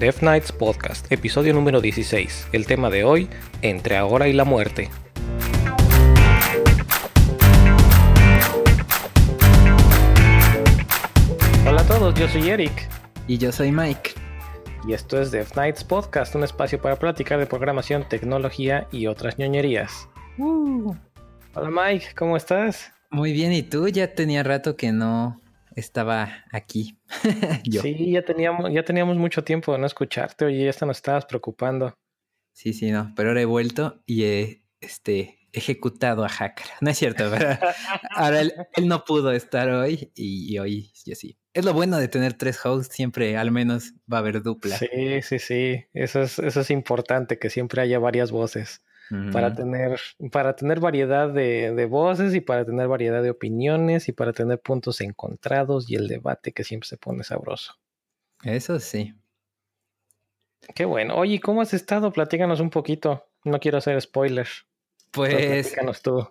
Death Nights Podcast, episodio número 16. El tema de hoy, entre ahora y la muerte. Hola a todos, yo soy Eric. Y yo soy Mike. Y esto es Death Nights Podcast, un espacio para platicar de programación, tecnología y otras ñoñerías. Uh. Hola Mike, ¿cómo estás? Muy bien, ¿y tú? Ya tenía rato que no estaba aquí. Sí, ya teníamos, ya teníamos mucho tiempo de no escucharte, oye, ya hasta nos estabas preocupando. Sí, sí, no, pero ahora he vuelto y he este, ejecutado a Hacker. No es cierto, pero ahora él, no pudo estar hoy y, hoy yo sí. Es lo bueno de tener tres hosts, siempre al menos va a haber dupla. Sí, sí, sí, eso es, eso es importante, que siempre haya varias voces para, tener, para tener variedad de, voces y para tener variedad de opiniones y para tener puntos encontrados y el debate que siempre se pone sabroso. Eso sí. Qué bueno. Oye, ¿cómo has estado? Platícanos un poquito. No quiero hacer spoilers. Pues. Platícanos tú.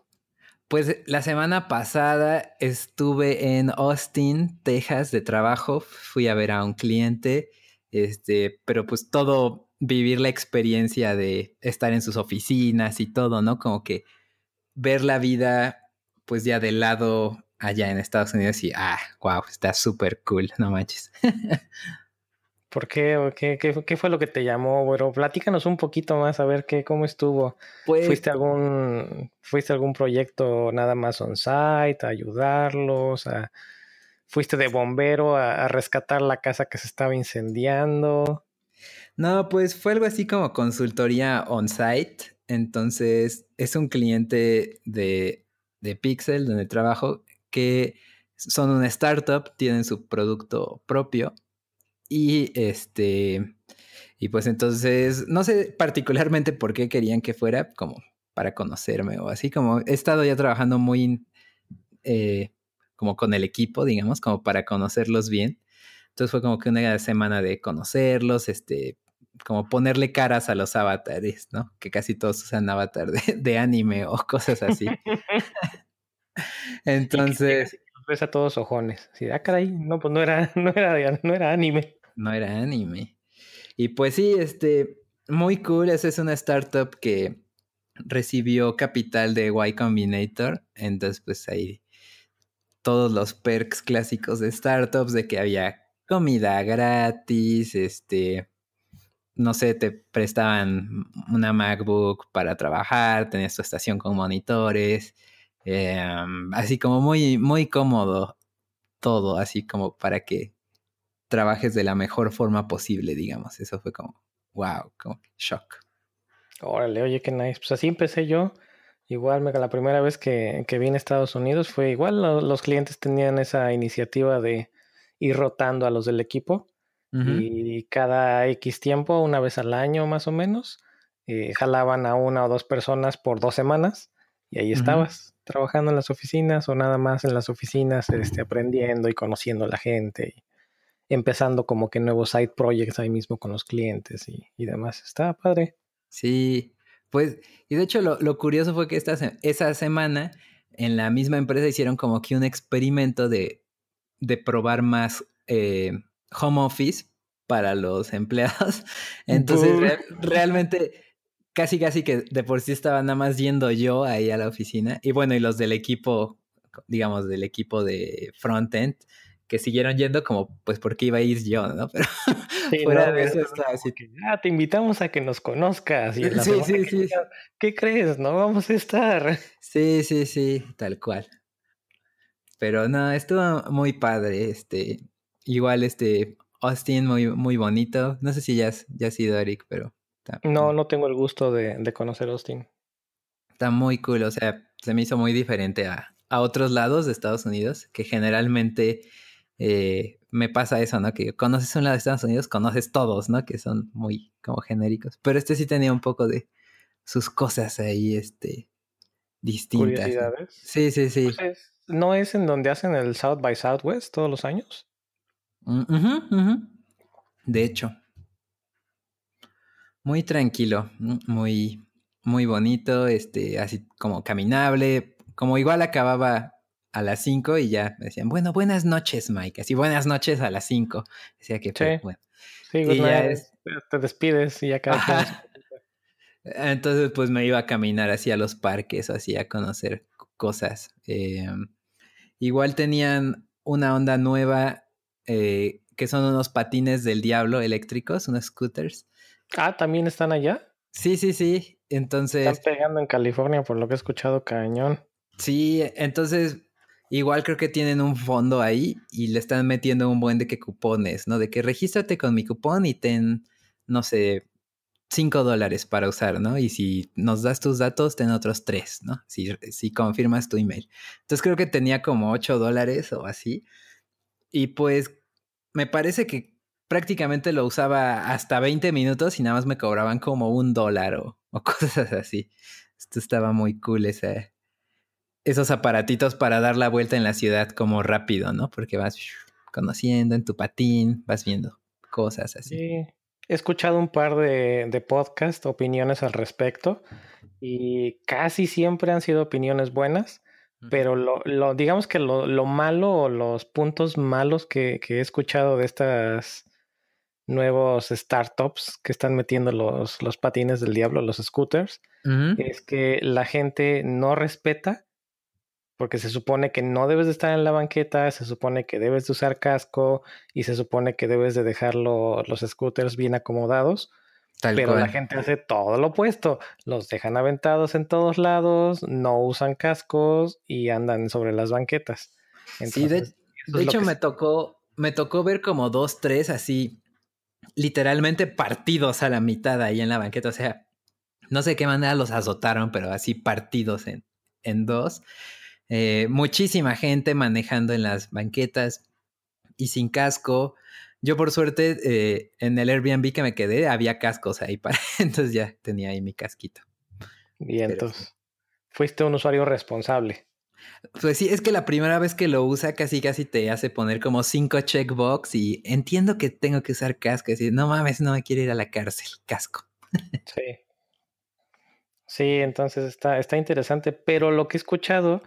Pues la semana pasada estuve en Austin, Texas, de trabajo. Fui a ver a un cliente. Este, pero pues todo vivir la experiencia de estar en sus oficinas y todo, ¿no? Como que ver la vida pues ya del lado allá en Estados Unidos y, ah, wow, está súper cool, no manches. ¿Por qué? ¿Qué, qué? fue lo que te llamó, Bueno, Platícanos un poquito más a ver qué, cómo estuvo. Pues ¿Fuiste algún, ¿Fuiste algún proyecto nada más on-site, a ayudarlos? ¿Fuiste de bombero a rescatar la casa que se estaba incendiando? No, pues fue algo así como consultoría on-site. Entonces, es un cliente de, de Pixel, donde trabajo, que son una startup, tienen su producto propio. Y este. Y pues entonces, no sé particularmente por qué querían que fuera, como para conocerme o así, como he estado ya trabajando muy eh, como con el equipo, digamos, como para conocerlos bien. Entonces fue como que una semana de conocerlos, este, como ponerle caras a los avatares, ¿no? Que casi todos usan avatar de, anime o cosas así. Entonces. Ves a todos ojones. Sí, ah, caray, no, pues no era, no era, no era anime. No era anime. Y pues sí, este, muy cool. Esa es una startup que recibió capital de Y Combinator. Entonces, pues ahí todos los perks clásicos de startups de que había comida gratis, este, no sé, te prestaban una MacBook para trabajar, tenías tu estación con monitores, em, así como muy, muy cómodo todo, así como para que trabajes de la mejor forma posible, digamos. Eso fue como, wow, como shock. Órale, oye, qué nice. Pues así empecé yo. Igual, la primera vez que, que vine a Estados Unidos fue igual, los clientes tenían esa iniciativa de ir rotando a los del equipo y cada X tiempo, una vez al año más o menos, eh, jalaban a una o dos personas por dos semanas y ahí estabas trabajando en las oficinas o nada más en las oficinas, este, aprendiendo y conociendo a la gente y empezando como que nuevos side projects ahí mismo con los clientes y, demás. Está padre. Sí, pues, y de hecho lo, curioso fue que esta, esa semana en la misma empresa hicieron como que un experimento de, de probar más eh, home office para los empleados. Entonces, realmente, casi, casi que de por sí estaba nada más yendo yo ahí a la oficina. Y bueno, y los del equipo, digamos, del equipo de frontend, que siguieron yendo como, pues, porque iba a ir yo, ¿no? Pero fuera de eso estaba así. Que, ah, te invitamos a que nos conozcas. Y sí, sí, sí. ¿Qué crees? No vamos a estar. Sí, sí, sí, tal cual. Pero no, estuvo muy padre, este, Igual este Austin muy, muy bonito. No sé si ya has, ya sido Eric, pero... no, no tengo el gusto de, conocer Austin. Está muy cool, o sea, se me hizo muy diferente a, otros lados de Estados Unidos, que generalmente eh, me pasa eso, ¿no? Que conoces un lado de Estados Unidos, conoces todos, ¿no? Que son muy como genéricos. Pero este sí tenía un poco de sus cosas ahí, este, distintas. Curiosidades. Sí, sí, sí. Pues ¿No es en donde hacen el South by Southwest todos los años? De hecho, muy tranquilo, muy, muy bonito, este, así como caminable, como igual acababa a las 5 y ya me decían, bueno, buenas noches, Mike. Así, buenas noches a las 5. Decía que, Sí. bueno. Sí, Y ya es- te despides y ya cada. Entonces, pues me iba a caminar así a los parques, así a conocer cosas. Eh, igual tenían una onda nueva eh, que son unos patines del diablo eléctricos, unos scooters. Ah, también están allá. Sí, sí, sí. Están Entonces, pegando en California, por lo que he escuchado, cañón. sí, entonces igual creo que tienen un fondo ahí y le están metiendo un buen de que cupones, ¿no? De que regístrate con mi cupón y ten, no sé, 5 dólares para usar, ¿no? Y si nos das tus datos, ten otros 3, ¿no? Si, si confirmas tu email. Entonces creo que tenía como 8 dólares o así. Y pues me parece que prácticamente lo usaba hasta 20 minutos y nada más me cobraban como un dólar o, cosas así. Esto estaba muy cool, esos aparatitos para dar la vuelta en la ciudad como rápido, ¿no? Porque vas conociendo en tu patín, vas viendo cosas así. Sí. He escuchado un par de, de podcast, opiniones al respecto, y casi siempre han sido opiniones buenas, pero lo, lo digamos que lo, lo malo o los puntos malos que, que he escuchado de estas nuevos startups que están metiendo los, los patines del diablo, los scooters, es que la gente no respeta, porque se supone que no debes de estar en la banqueta, se supone que debes de usar casco y se supone que debes de dejar lo- los scooters bien acomodados, Tal pero la gente hace todo lo opuesto, los dejan aventados en todos lados, no usan cascos y andan sobre las banquetas. Sí, de, hecho me tocó, me tocó ver como dos, tres así, literalmente partidos a la mitad ahí en la banqueta. O sea, no sé qué manera los azotaron, pero así partidos en, en dos. Eh, muchísima gente manejando en las banquetas y sin casco. Yo por suerte eh, en el Airbnb que me quedé había cascos ahí para, entonces ya tenía ahí mi casquito. Pero entonces, fuiste un usuario responsable. Pues sí, es que la primera vez que lo usa casi casi te hace poner como cinco checkbox y entiendo que tengo que usar casco. Y decir, no mames, no me quiero ir a la cárcel, casco. Sí. Sí, entonces está, está interesante, pero lo que he escuchado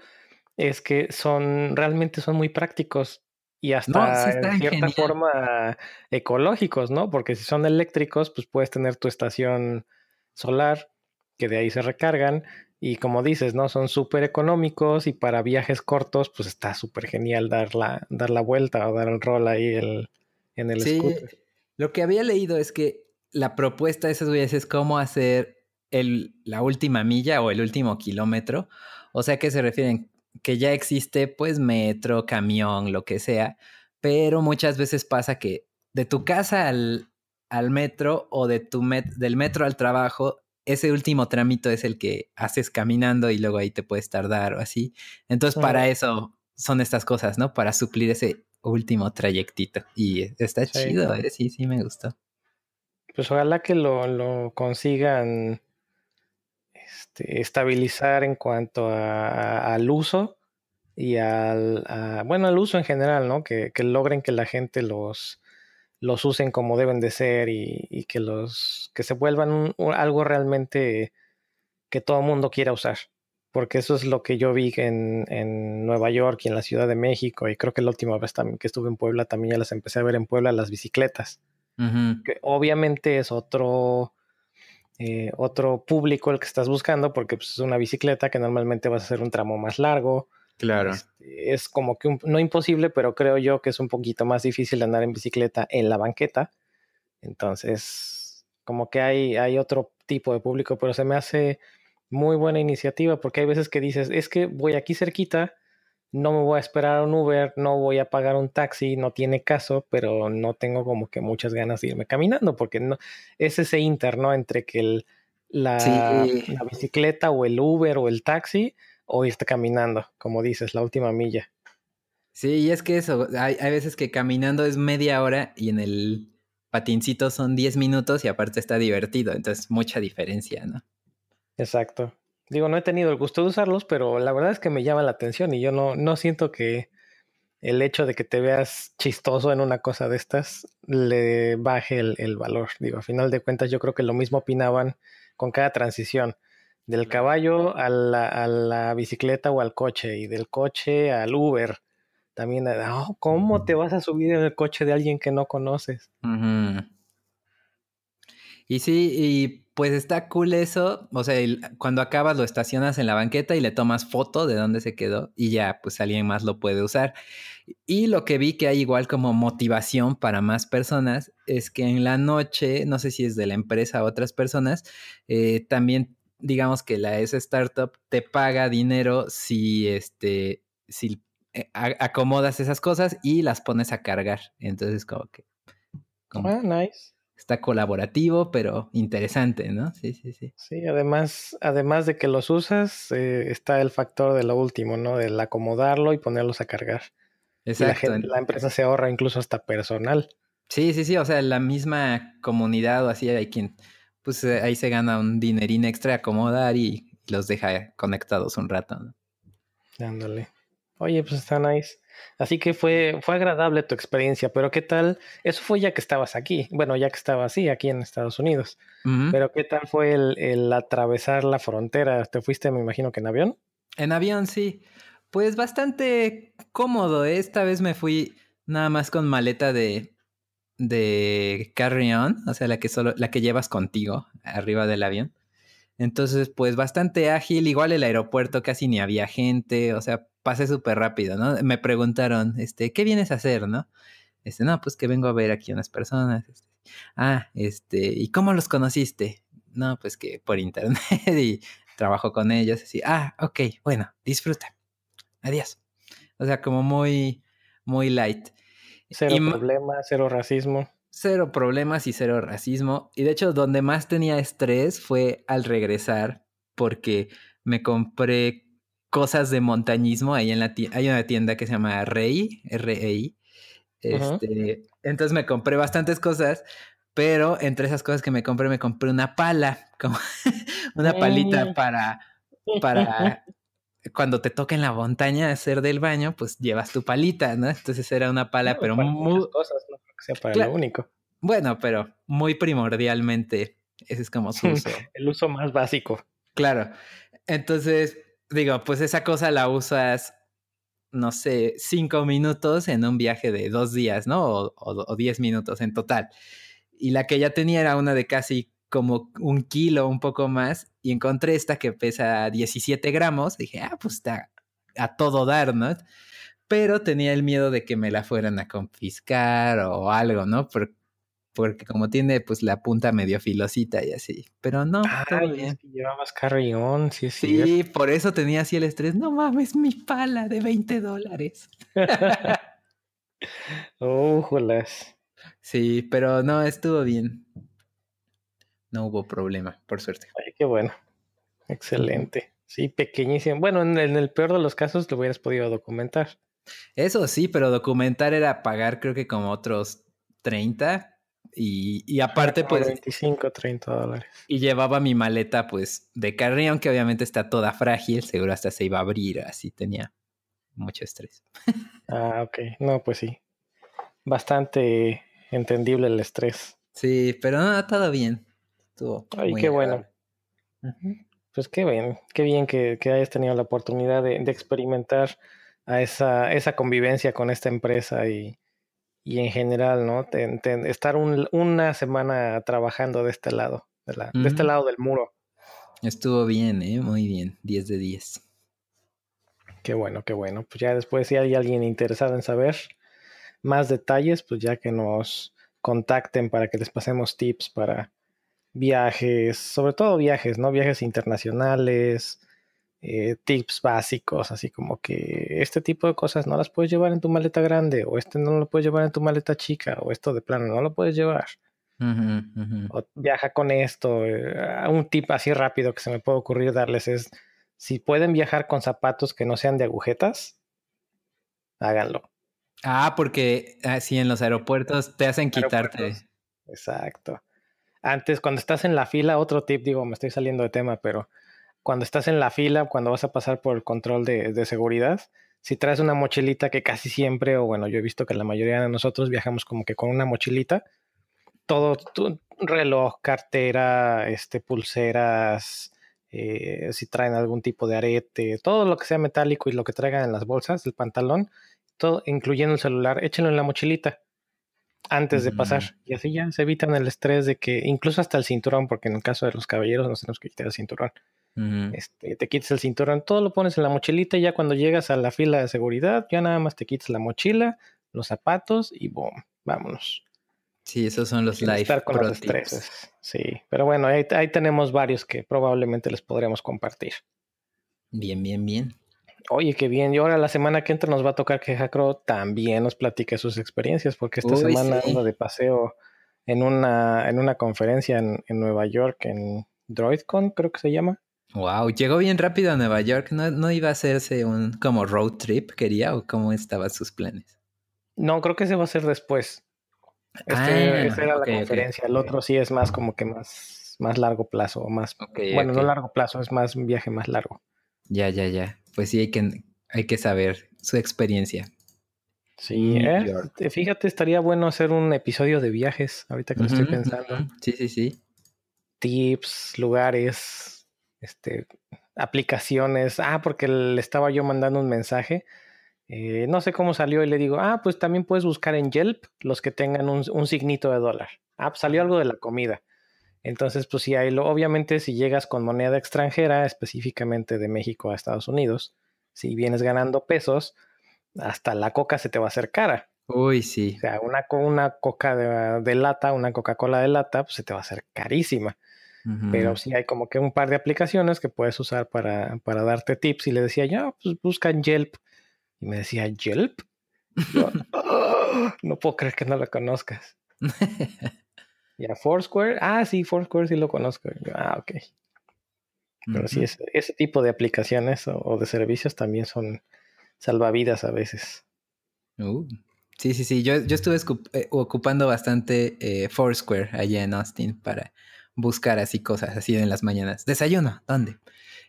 es que son, realmente son muy prácticos y No, sí hasta en cierta genial. forma ecológicos, ¿no? Porque si son eléctricos, pues puedes tener tu estación solar, que de ahí se recargan, y como dices, ¿no? Son súper económicos y para viajes cortos, pues está súper genial dar la, dar la vuelta o dar un rol ahí el, en el Sí, scooter. lo que había leído es que la propuesta de esos güeyes es cómo hacer el, la última milla o el último kilómetro. O sea, que se refieren que ya existe pues metro, camión, lo que sea, pero muchas veces pasa que de tu casa al, al metro o de tu met- del metro al trabajo, ese último trámite es el que haces caminando y luego ahí te puedes tardar o así. Entonces, para eso son estas cosas, ¿no? Para suplir ese último trayectito. Y está Sí. chido, ¿eh? Sí, sí, me gustó. Pues ojalá que lo, lo consigan este, estabilizar en cuanto a- a- al uso y al, a- bueno, al uso en general, ¿no? Que, que logren que la gente los, los usen como deben de ser y, y que los, que se vuelvan un- un- algo realmente que todo el mundo quiera usar. Porque eso es lo que yo vi en, en Nueva York y en la Ciudad de México. Y creo que la última vez también que estuve en Puebla también ya las empecé a ver en Puebla, las bicicletas que obviamente es otro, eh, otro público el que estás buscando, porque pues, es una bicicleta que normalmente vas a hacer un tramo más largo. Claro. Este, es como que un- no imposible, pero creo yo que es un poquito más difícil andar en bicicleta en la banqueta. Entonces, como que hay, hay otro tipo de público, pero se me hace muy buena iniciativa, porque hay veces que dices, es que voy aquí cerquita, no me voy a esperar a un Uber, no voy a pagar un taxi, no tiene caso, pero no tengo como que muchas ganas de irme caminando, porque no, es ese inter, ¿no? Entre que el, la, Sí. la bicicleta o el Uber o el taxi, o irte caminando, como dices, la última milla. Sí, y es que eso, hay, hay veces que caminando es media hora y en el patincito son 10 minutos y aparte está divertido, entonces mucha diferencia, ¿no? Exacto. Digo, no he tenido el gusto de usarlos, pero la verdad es que me llama la atención y yo no, no siento que el hecho de que te veas chistoso en una cosa de estas le baje el, el valor. Digo, a final de cuentas yo creo que lo mismo opinaban con cada transición. Del caballo a la, a la bicicleta o al coche y del coche al Uber. También, oh, ¿cómo te vas a subir en el coche de alguien que no conoces? Y sí, y pues está cool eso. O sea, cuando acabas lo estacionas en la banqueta y le tomas foto de dónde se quedó y ya, pues alguien más lo puede usar. Y lo que vi que hay igual como motivación para más personas es que en la noche, no sé si es de la empresa o otras personas, eh, también digamos que la S startup te paga dinero si este, si eh, acomodas esas cosas y las pones a cargar. Entonces, como que. ah, nice. Está colaborativo, pero interesante, ¿no? Sí, sí, sí. Sí, además, además de que los usas, eh, está el factor de lo último, ¿no? Del acomodarlo y ponerlos a cargar. Exacto. la, empresa se ahorra incluso hasta personal. Sí, sí, sí. O sea, la misma comunidad o así hay quien, pues eh, ahí se gana un dinerín extra a acomodar y los deja conectados un rato, ¿no? Dándole. Oye, pues está nice. Así que fue, fue agradable tu experiencia, pero ¿qué tal? Eso fue ya que estabas aquí, bueno, ya que estabas así, aquí en Estados Unidos. Pero ¿qué tal fue el, el, atravesar la frontera? ¿Te fuiste, me imagino que en avión? En avión, sí. Pues bastante cómodo. ¿eh? Esta vez me fui nada más con maleta de, de carry-on, o sea, la que, solo, la que llevas contigo arriba del avión. Entonces, pues bastante ágil. Igual el aeropuerto casi ni había gente, o sea, pasé súper rápido, ¿no? Me preguntaron, este, ¿qué vienes a hacer, no? Este, no, pues que vengo a ver aquí unas personas. Este, ah, este, ¿y cómo los conociste? No, pues que por internet y trabajo con ellos. Así, ah, ok, bueno, disfruta. Adiós. O sea, como muy, muy light. Cero problemas, cero racismo. Cero problemas y cero racismo. Y de hecho, donde más tenía estrés fue al regresar, porque me compré cosas de montañismo. Ahí en la hay una tienda que se llama Rey, R-E-I. Este, entonces me compré bastantes cosas, pero entre esas cosas que me compré, me compré una pala, como una palita mm. para, para cuando te toca en la montaña hacer del baño, pues llevas tu palita, ¿no? Entonces era una pala, pero muy... cosas, no creo que sea para lo único. Bueno, pero muy primordialmente, ese es como su uso. El uso más básico. Claro. Entonces, digo, pues esa cosa la usas, no sé, cinco minutos en un viaje de dos días, ¿no? O, diez minutos en total. Y la que ya tenía era una de casi como un kilo, un poco más, y encontré esta que pesa 17 gramos. dije, ah, pues está a todo dar, ¿no? Pero tenía el miedo de que me la fueran a confiscar o algo, ¿no? Porque como tiene pues la punta medio filosita y así. Pero no, ah, todo bien. llevabas carrión, sí, sí. Sí, por eso tenía así el estrés. No mames, mi pala de 20 dólares. Ojolas. sí, pero no, estuvo bien. No hubo problema, por suerte. Ay, qué bueno. Excelente. Sí, pequeñísimo. Bueno, en el, peor de los casos lo hubieras podido documentar. Eso sí, pero documentar era pagar creo que como otros 30 y, aparte, pues. 25, 30 dólares. Y llevaba mi maleta, pues, de carrión, que obviamente está toda frágil, seguro hasta se iba a abrir, así tenía mucho estrés. ah, ok. No, pues sí. Bastante entendible el estrés. Sí, pero no, todo bien. Estuvo. Ay, qué bueno. Pues qué bien, qué bien que, hayas tenido la oportunidad de, de experimentar a esa, esa convivencia con esta empresa y, y en general, ¿no? estar una semana trabajando de este lado, de, la, de este lado del muro. Estuvo bien, ¿eh? Muy bien, 10 de 10. Qué bueno, qué bueno. Pues ya después, si hay alguien interesado en saber más detalles, pues ya que nos contacten para que les pasemos tips para viajes, sobre todo viajes, ¿no? Viajes internacionales, eh, tips básicos, así como que este tipo de cosas no las puedes llevar en tu maleta grande, o este no lo puedes llevar en tu maleta chica, o esto de plano no lo puedes llevar. O viaja con esto. Eh, un tip así rápido que se me puede ocurrir darles es, si pueden viajar con zapatos que no sean de agujetas, háganlo. Ah, porque así en los aeropuertos te hacen quitarte. Exacto. Antes, cuando estás en la fila, otro tip, digo, me estoy saliendo de tema, pero cuando estás en la fila, cuando vas a pasar por el control de, seguridad, si traes una mochilita que casi siempre, o bueno, yo he visto que la mayoría de nosotros viajamos como que con una mochilita, todo tu reloj, cartera, este, pulseras, eh, si traen algún tipo de arete, todo lo que sea metálico y lo que traigan en las bolsas del pantalón, todo, incluyendo el celular, échenlo en la mochilita antes de pasar. Y así ya se evitan el estrés de que, incluso hasta el cinturón, porque en el caso de los caballeros nos tenemos que quitar el cinturón. Este, te quites el cinturón, todo lo pones en la mochilita y ya cuando llegas a la fila de seguridad, ya nada más te quitas la mochila, los zapatos y boom, vámonos. Sí, esos son los life estar con los estreses. Sí, pero bueno, ahí, tenemos varios que probablemente les podremos compartir. Bien, bien, bien. Oye, qué bien. Y ahora la semana que entra nos va a tocar que Jacro también nos platique sus experiencias, porque esta semana ando de paseo en una, en una conferencia en, en, Nueva York, en DroidCon, creo que se llama. Wow, llegó bien rápido a Nueva York. ¿No, no iba a hacerse un como road trip, quería, o cómo estaban sus planes? No, creo que se va a hacer después. Este, ah, esta era la conferencia. el otro sí es más como que más, más largo plazo, más bueno, no largo plazo, es más un viaje más largo. Ya, ya, ya. Pues sí hay que, hay que saber su experiencia. Sí, ¿eh? fíjate, estaría bueno hacer un episodio de viajes, ahorita que lo estoy pensando. Sí, sí, sí. Tips, lugares, este, aplicaciones. Ah, porque le estaba yo mandando un mensaje eh, no sé cómo salió y le digo, ah, pues también puedes buscar en Yelp los que tengan un, signito de dólar. Ah, pues salió algo de la comida. Entonces, pues sí, lo, obviamente si llegas con moneda extranjera, específicamente de México a Estados Unidos, si vienes ganando pesos, hasta la coca se te va a hacer cara. Uy, sí. O sea, una, una coca de, lata, una Coca-Cola de lata, pues se te va a hacer carísima. Pero sí hay como que un par de aplicaciones que puedes usar para, para darte tips. Y le decía, ya, pues busca en Yelp y me decía, Yelp. no puedo creer que no lo conozcas. ¿Ya Foursquare? Ah, sí, Foursquare sí lo conozco. ah, ok. Pero sí, ese, tipo de aplicaciones o, de servicios también son salvavidas a veces. Uh, sí, sí, sí. Yo, yo estuve eh, ocupando bastante eh, Foursquare allá en Austin para buscar así cosas así en las mañanas. Desayuno, ¿dónde?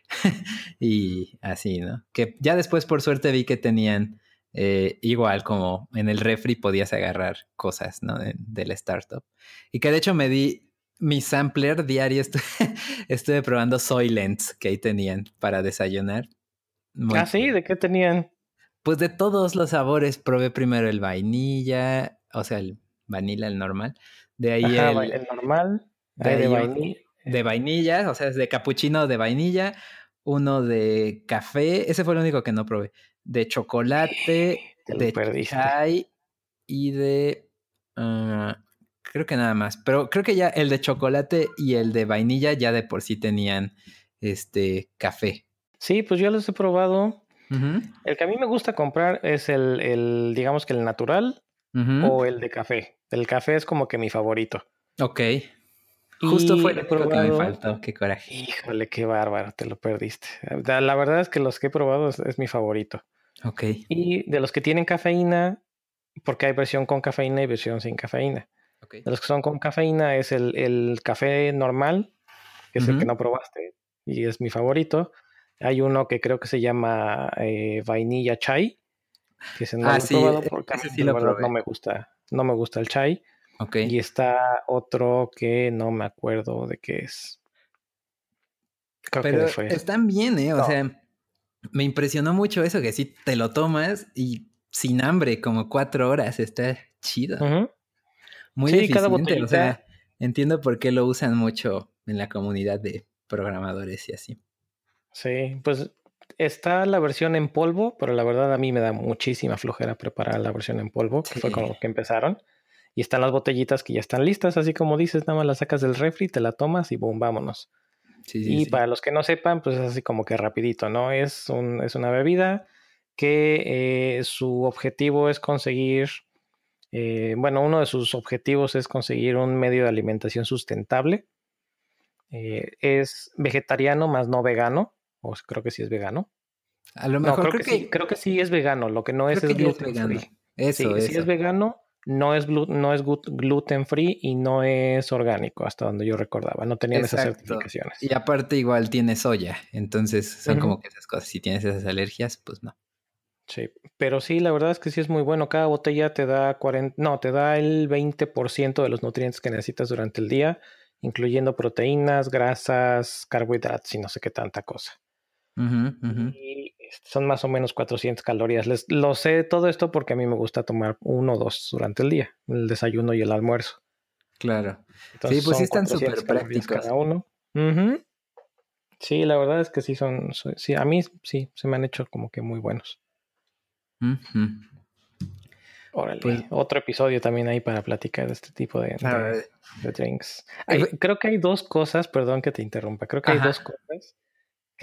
y así, ¿no? Que ya después por suerte vi que tenían eh, igual como en el refri podías agarrar cosas, ¿no? del startup. Y que de hecho me di mi sampler diario, estuve, probando Soylents que ahí tenían para desayunar. ah, sí, ¿de qué tenían? Pues de todos los sabores, probé primero el vainilla, o sea, el vanilla, el normal. De ahí el, el, normal, de, de vainilla de vainilla, o sea, es de capuchino de vainilla, uno de café, ese fue el único que no probé, de chocolate, de chai y de... Ah, creo que nada más, pero creo que ya el de chocolate y el de vainilla ya de por sí tenían este café. Sí, pues yo los he probado. El que a mí me gusta comprar es el, el digamos que el natural o el de café. El café es como que mi favorito. Ok. Justo fue el que me faltó, qué coraje. Híjole, qué bárbaro, te lo perdiste. La verdad es que los que he probado es, mi favorito. Ok. Y de los que tienen cafeína, porque hay versión con cafeína y versión sin cafeína. Okay. De los que son con cafeína es el, café normal, que es el que no probaste y es mi favorito. Hay uno que creo que se llama eh, vainilla chai, que ese no ah, lo he probado e, porque no me gusta, no me gusta el chai. Y está otro que no me acuerdo de qué es. Pero están bien, ¿eh? O sea, me impresionó mucho eso, que si te lo tomas y sin hambre, como cuatro horas, está chido. Muy sí, eficiente, o sea, entiendo por qué lo usan mucho en la comunidad de programadores y así. Sí, pues está la versión en polvo, pero la verdad a mí me da muchísima flojera preparar la versión en polvo, que fue con lo que empezaron. Y están las botellitas que ya están listas, así como dices, nada más las sacas del refri, te la tomas y boom, vámonos. y para los que no sepan, pues es así como que rapidito, ¿no? Es, un, es una bebida que eh, su objetivo es conseguir, eh, bueno, uno de sus objetivos es conseguir un medio de alimentación sustentable. Eh, es vegetariano más no vegano, o creo que sí es vegano. A lo mejor creo, que, sí, creo que sí es vegano, lo que no es es gluten free. Eso, sí, es vegano, no es, no es gluten free y no es orgánico, hasta donde yo recordaba. No tenían esas certificaciones. Y aparte, igual tiene soya. Entonces, son como que esas cosas. Si tienes esas alergias, pues no. Sí, pero sí, la verdad es que sí es muy bueno. Cada botella te da 40, no, te da el 20% de los nutrientes que necesitas durante el día incluyendo proteínas, grasas, carbohidratos y no sé qué tanta cosa. Y este, son más o menos 400 calorías. Les, lo sé todo esto porque a mí me gusta tomar uno o dos durante el día, el desayuno y el almuerzo. Claro. sí, pues sí están súper prácticos. Cada uno. Sí, la verdad es que sí son, sí, a mí sí, se me han hecho como que muy buenos. Órale, pues otro episodio también ahí para platicar de este tipo de, drinks. creo que hay dos cosas, perdón que te interrumpa, creo que hay dos cosas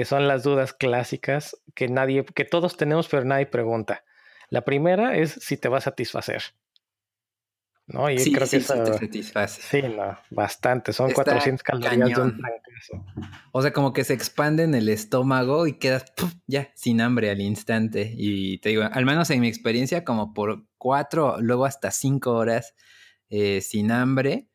que son las dudas clásicas que nadie, que todos tenemos, pero nadie pregunta. La primera es si te va a satisfacer. ¿no? Y sí, creo sí, que eso, te satisface. Sí, no, bastante. Son 400 calorías de un O sea, como que se expande en el estómago y quedas ya sin hambre al instante. Y te digo, al menos en mi experiencia, como por cuatro, luego hasta cinco horas eh, sin hambre.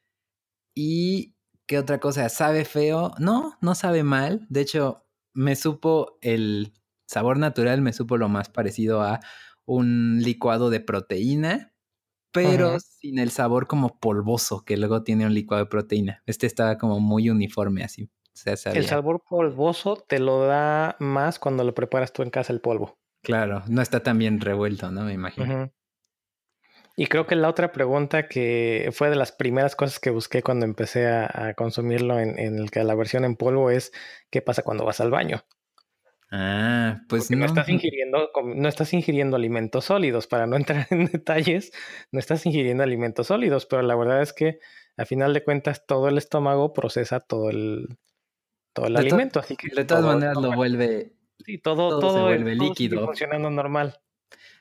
Y ¿qué otra cosa? ¿Sabe feo? No, no sabe mal. De hecho, me supo el sabor natural, me supo lo más parecido a un licuado de proteína pero sin el sabor como polvoso que luego tiene un licuado de proteína. Este estaba como muy uniforme así. el sabor polvoso te lo da más cuando lo preparas tú en casa el polvo. Claro, no está tan bien revuelto, ¿no? Me imagino. Y creo que la otra pregunta que fue de las primeras cosas que busqué cuando empecé a, consumirlo en, en, la versión en polvo es qué pasa cuando vas al baño. Ah, pues no. estás ingiriendo, no estás ingiriendo alimentos sólidos. Para no entrar en detalles, no estás ingiriendo alimentos sólidos, pero la verdad es que a final de cuentas todo el estómago procesa todo el, todo el alimento. Así que de todas maneras lo vuelve. Sí, todo, todo, se vuelve líquido. funcionando normal.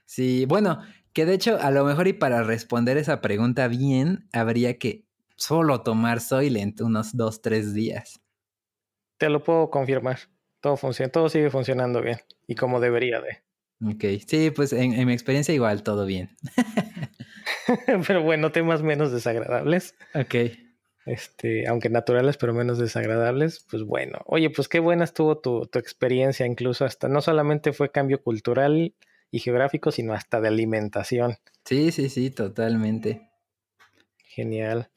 Sí, bueno, que de hecho, a lo mejor y para responder esa pregunta bien, habría que solo tomar Soylent unos dos, tres días. Te lo puedo confirmar todo funciona, todo sigue funcionando bien y como debería de. Ok, sí, pues en, mi experiencia igual todo bien. pero bueno, temas menos desagradables. Ok. Este, aunque naturales, pero menos desagradables, pues bueno. Oye, pues qué buena estuvo tu, tu experiencia, incluso hasta, no solamente fue cambio cultural y geográfico, sino hasta de alimentación. Sí, sí, sí, totalmente. Genial.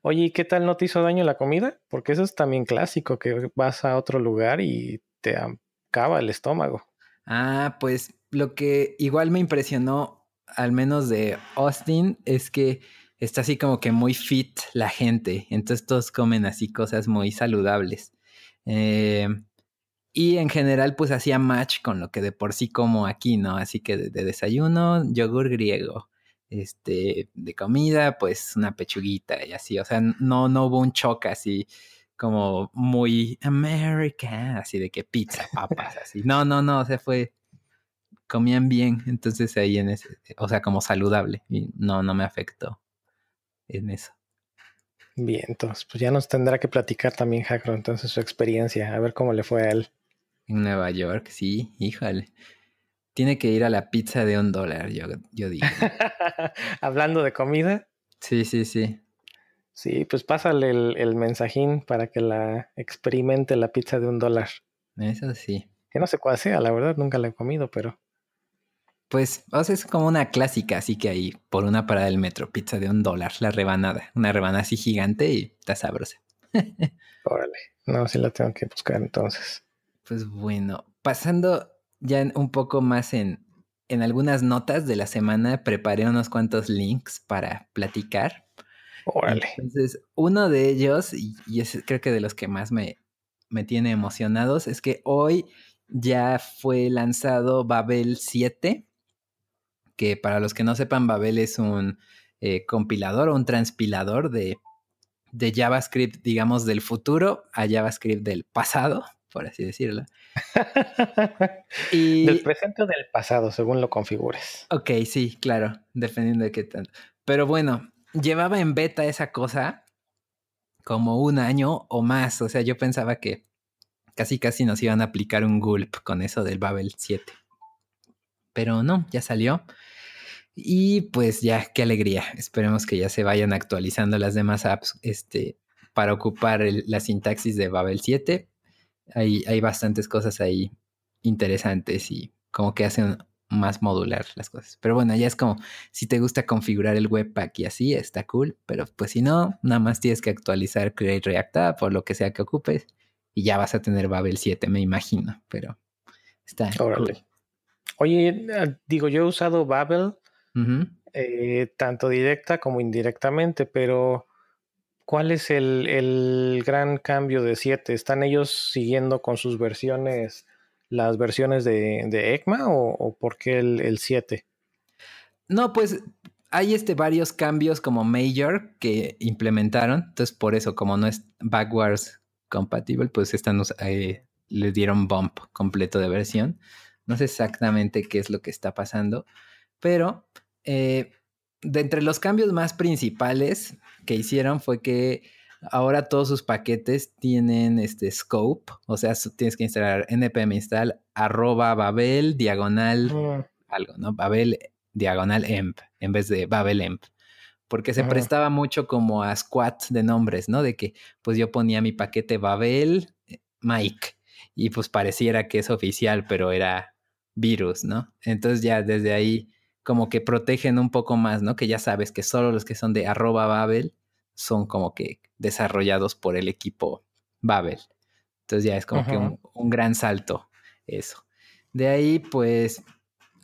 Oye, ¿y qué tal no te hizo daño la comida? Porque eso es también clásico, que vas a otro lugar y te acaba el estómago. Ah, pues lo que igual me impresionó, al menos de Austin, es que está así como que muy fit la gente. Entonces todos comen así cosas muy saludables. Eh, y en general, pues hacía match con lo que de por sí como aquí, ¿no? Así que de, desayuno, yogur griego. Este, de comida, pues una pechuguita y así. O sea, no, no hubo un choque así como muy American, así de que pizza, papas, así. No, no, no, o sea, fue, comían bien, entonces ahí en ese, o sea, como saludable, y no, no me afectó en eso. Bien, entonces, pues ya nos tendrá que platicar también Jacro, entonces su experiencia, a ver cómo le fue a él. En Nueva York, sí, híjole. Tiene que ir a la pizza de un dólar, yo, yo digo. Hablando de comida. Sí, sí, sí. Sí, pues pásale el, mensajín para que la experimente la pizza de un dólar. Eso sí. Que no sé cuál sea, la verdad, nunca la he comido, pero. Pues, o sea, es como una clásica, así que ahí, por una parada del metro, pizza de un dólar, la rebanada. Una rebanada así gigante y está sabrosa. Órale. No, sí la tengo que buscar entonces. Pues bueno, pasando ya un poco más en, en algunas notas de la semana, preparé unos cuantos links para platicar. Órale. Entonces, uno de ellos, y, es creo que de los que más me, me tiene emocionados, es que hoy ya fue lanzado Babel 7, que para los que no sepan, Babel es un eh, compilador o un transpilador de, de JavaScript, digamos, del futuro a JavaScript del pasado, por así decirlo. y... Del presente o del pasado, según lo configures. Ok, sí, claro, dependiendo de qué tanto. Pero bueno, llevaba en beta esa cosa como un año o más. O sea, yo pensaba que casi casi nos iban a aplicar un gulp con eso del Babel 7. Pero no, ya salió. Y pues ya, qué alegría. Esperemos que ya se vayan actualizando las demás apps este, para ocupar la sintaxis de Babel 7. Hay, hay bastantes cosas ahí interesantes y como que hacen más modular las cosas. Pero bueno, ya es como si te gusta configurar el webpack y así, está cool. Pero pues si no, nada más tienes que actualizar Create React App o lo que sea que ocupes y ya vas a tener Babel 7, me imagino. Pero está cool. Oye, ah, digo, yo he usado Babel eh, tanto directa como indirectamente, pero ¿cuál es el, el gran cambio de 7? ¿Están ellos siguiendo con sus versiones? las versiones de, de ECMA o, por qué el 7? No, pues hay este, varios cambios como major que implementaron. Entonces, por eso, como no es backwards compatible, pues están, eh, le dieron bump completo de versión. No sé exactamente qué es lo que está pasando, pero eh, de entre los cambios más principales que hicieron fue que Ahora todos sus paquetes tienen este scope, o sea, tienes que instalar npm install arroba babel diagonal mm. algo, ¿no? Babel diagonal emp en vez de babel emp. Porque se prestaba mucho como a squat de nombres, ¿no? De que pues yo ponía mi paquete babel eh, Mike y pues pareciera que es oficial, pero era virus, ¿no? Entonces ya desde ahí como que protegen un poco más, ¿no? Que ya sabes que solo los que son de arroba babel son como que desarrollados por el equipo Babel. Entonces ya es como que un, gran salto eso. De ahí, pues,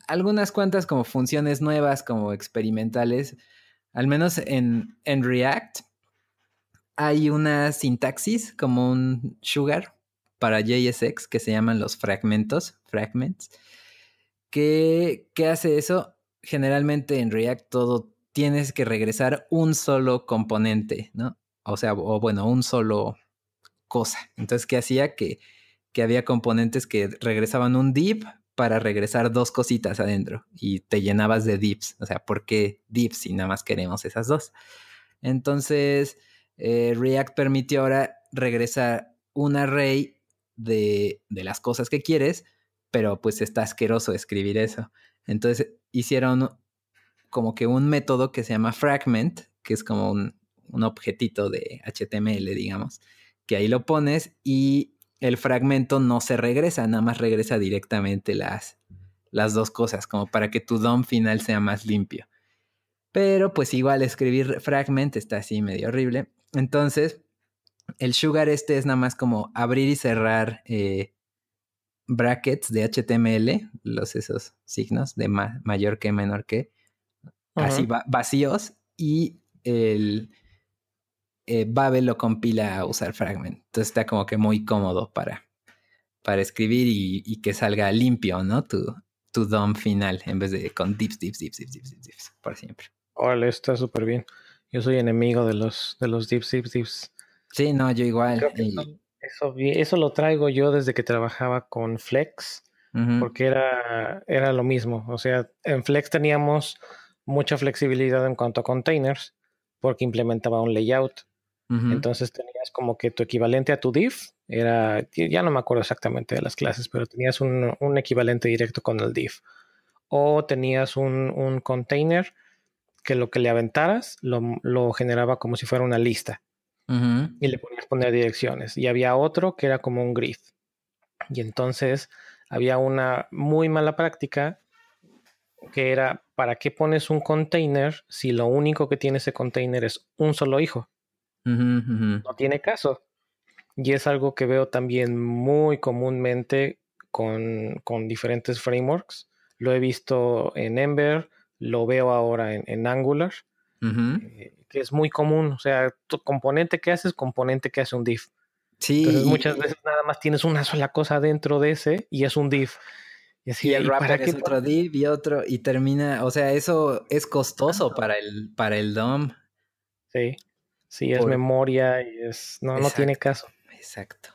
algunas cuantas como funciones nuevas, como experimentales, al menos en, en React, hay una sintaxis como un sugar para JSX que se llaman los fragmentos, fragments. ¿Qué, ¿Qué hace eso? Generalmente en React todo tienes que regresar un solo componente, ¿no? O sea, o bueno, un solo cosa. Entonces, ¿qué hacía? Que, que había componentes que regresaban un div para regresar dos cositas adentro y te llenabas de divs. O sea, ¿por qué divs si nada más queremos esas dos? Entonces, eh, React permitió ahora regresar un array de, de las cosas que quieres, pero pues está asqueroso escribir eso. Entonces hicieron como que un método que se llama fragment, que es como un, un objetito de HTML, digamos, que ahí lo pones y el fragmento no se regresa, nada más regresa directamente las, las dos cosas, como para que tu DOM final sea más limpio. Pero pues igual escribir fragment está así medio horrible. Entonces, el sugar este es nada más como abrir y cerrar eh, brackets de HTML, los esos signos de mayor que menor que, así vacíos, y el, eh, Babel lo compila a usar Fragment. Entonces está como que muy cómodo para, para escribir y, que salga limpio, ¿no? Tu, tu DOM final en vez de con dips, dips, dips, dips, dips, dips, por siempre. Órale, está súper bien. Yo soy enemigo de los, de los dips, dips, dips. Sí, no, yo igual. Eso, eso, lo traigo yo desde que trabajaba con Flex, porque era, era lo mismo. O sea, en Flex teníamos mucha flexibilidad en cuanto a containers, porque implementaba un layout. Entonces tenías como que tu equivalente a tu div era, ya no me acuerdo exactamente de las clases, pero tenías un, equivalente directo con el div. O tenías un, container que lo que le aventaras lo, generaba como si fuera una lista. Y le ponías poner direcciones. Y había otro que era como un grid. Y entonces había una muy mala práctica que era, ¿para qué pones un container si lo único que tiene ese container es un solo hijo? No tiene caso. Y es algo que veo también muy comúnmente con, diferentes frameworks. Lo he visto en Ember, lo veo ahora en, Angular, eh, que es muy común. O sea, tu componente que haces, componente que hace un div. Sí. Entonces muchas veces nada más tienes una sola cosa dentro de ese y es un div. Y, así, el wrapper es otro div y otro, y termina, o sea, eso es costoso para el, para el DOM. Sí. Sí, es memoria y es. No, no tiene caso. Exacto.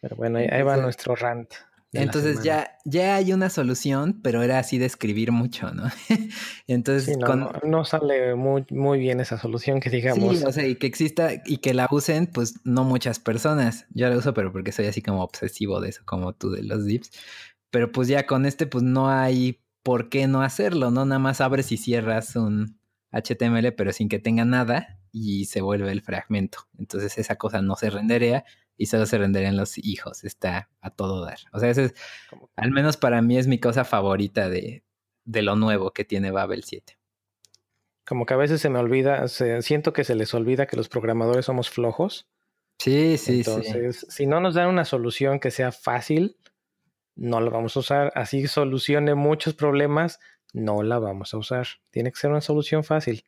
Pero bueno, ahí, va nuestro rant. Entonces ya, ya hay una solución, pero era así de escribir mucho, ¿no? Entonces no, no, sale muy, muy bien esa solución que digamos. Sí, o sea, y que exista y que la usen, pues no muchas personas. Yo la uso, pero porque soy así como obsesivo de eso, como tú de los dips. Pero pues ya con este, pues no hay por qué no hacerlo, ¿no? Nada más abres y cierras un HTML, pero sin que tenga nada y se vuelve el fragmento. Entonces esa cosa no se renderea y solo se renderean los hijos. Está a todo dar. O sea, ese es, al menos para mí es mi cosa favorita de, de lo nuevo que tiene Babel 7. Como que a veces se me olvida, siento que se les olvida que los programadores somos flojos. Sí, sí, Entonces, si no nos dan una solución que sea fácil, no la vamos a usar. Así solucione muchos problemas, no la vamos a usar. Tiene que ser una solución fácil.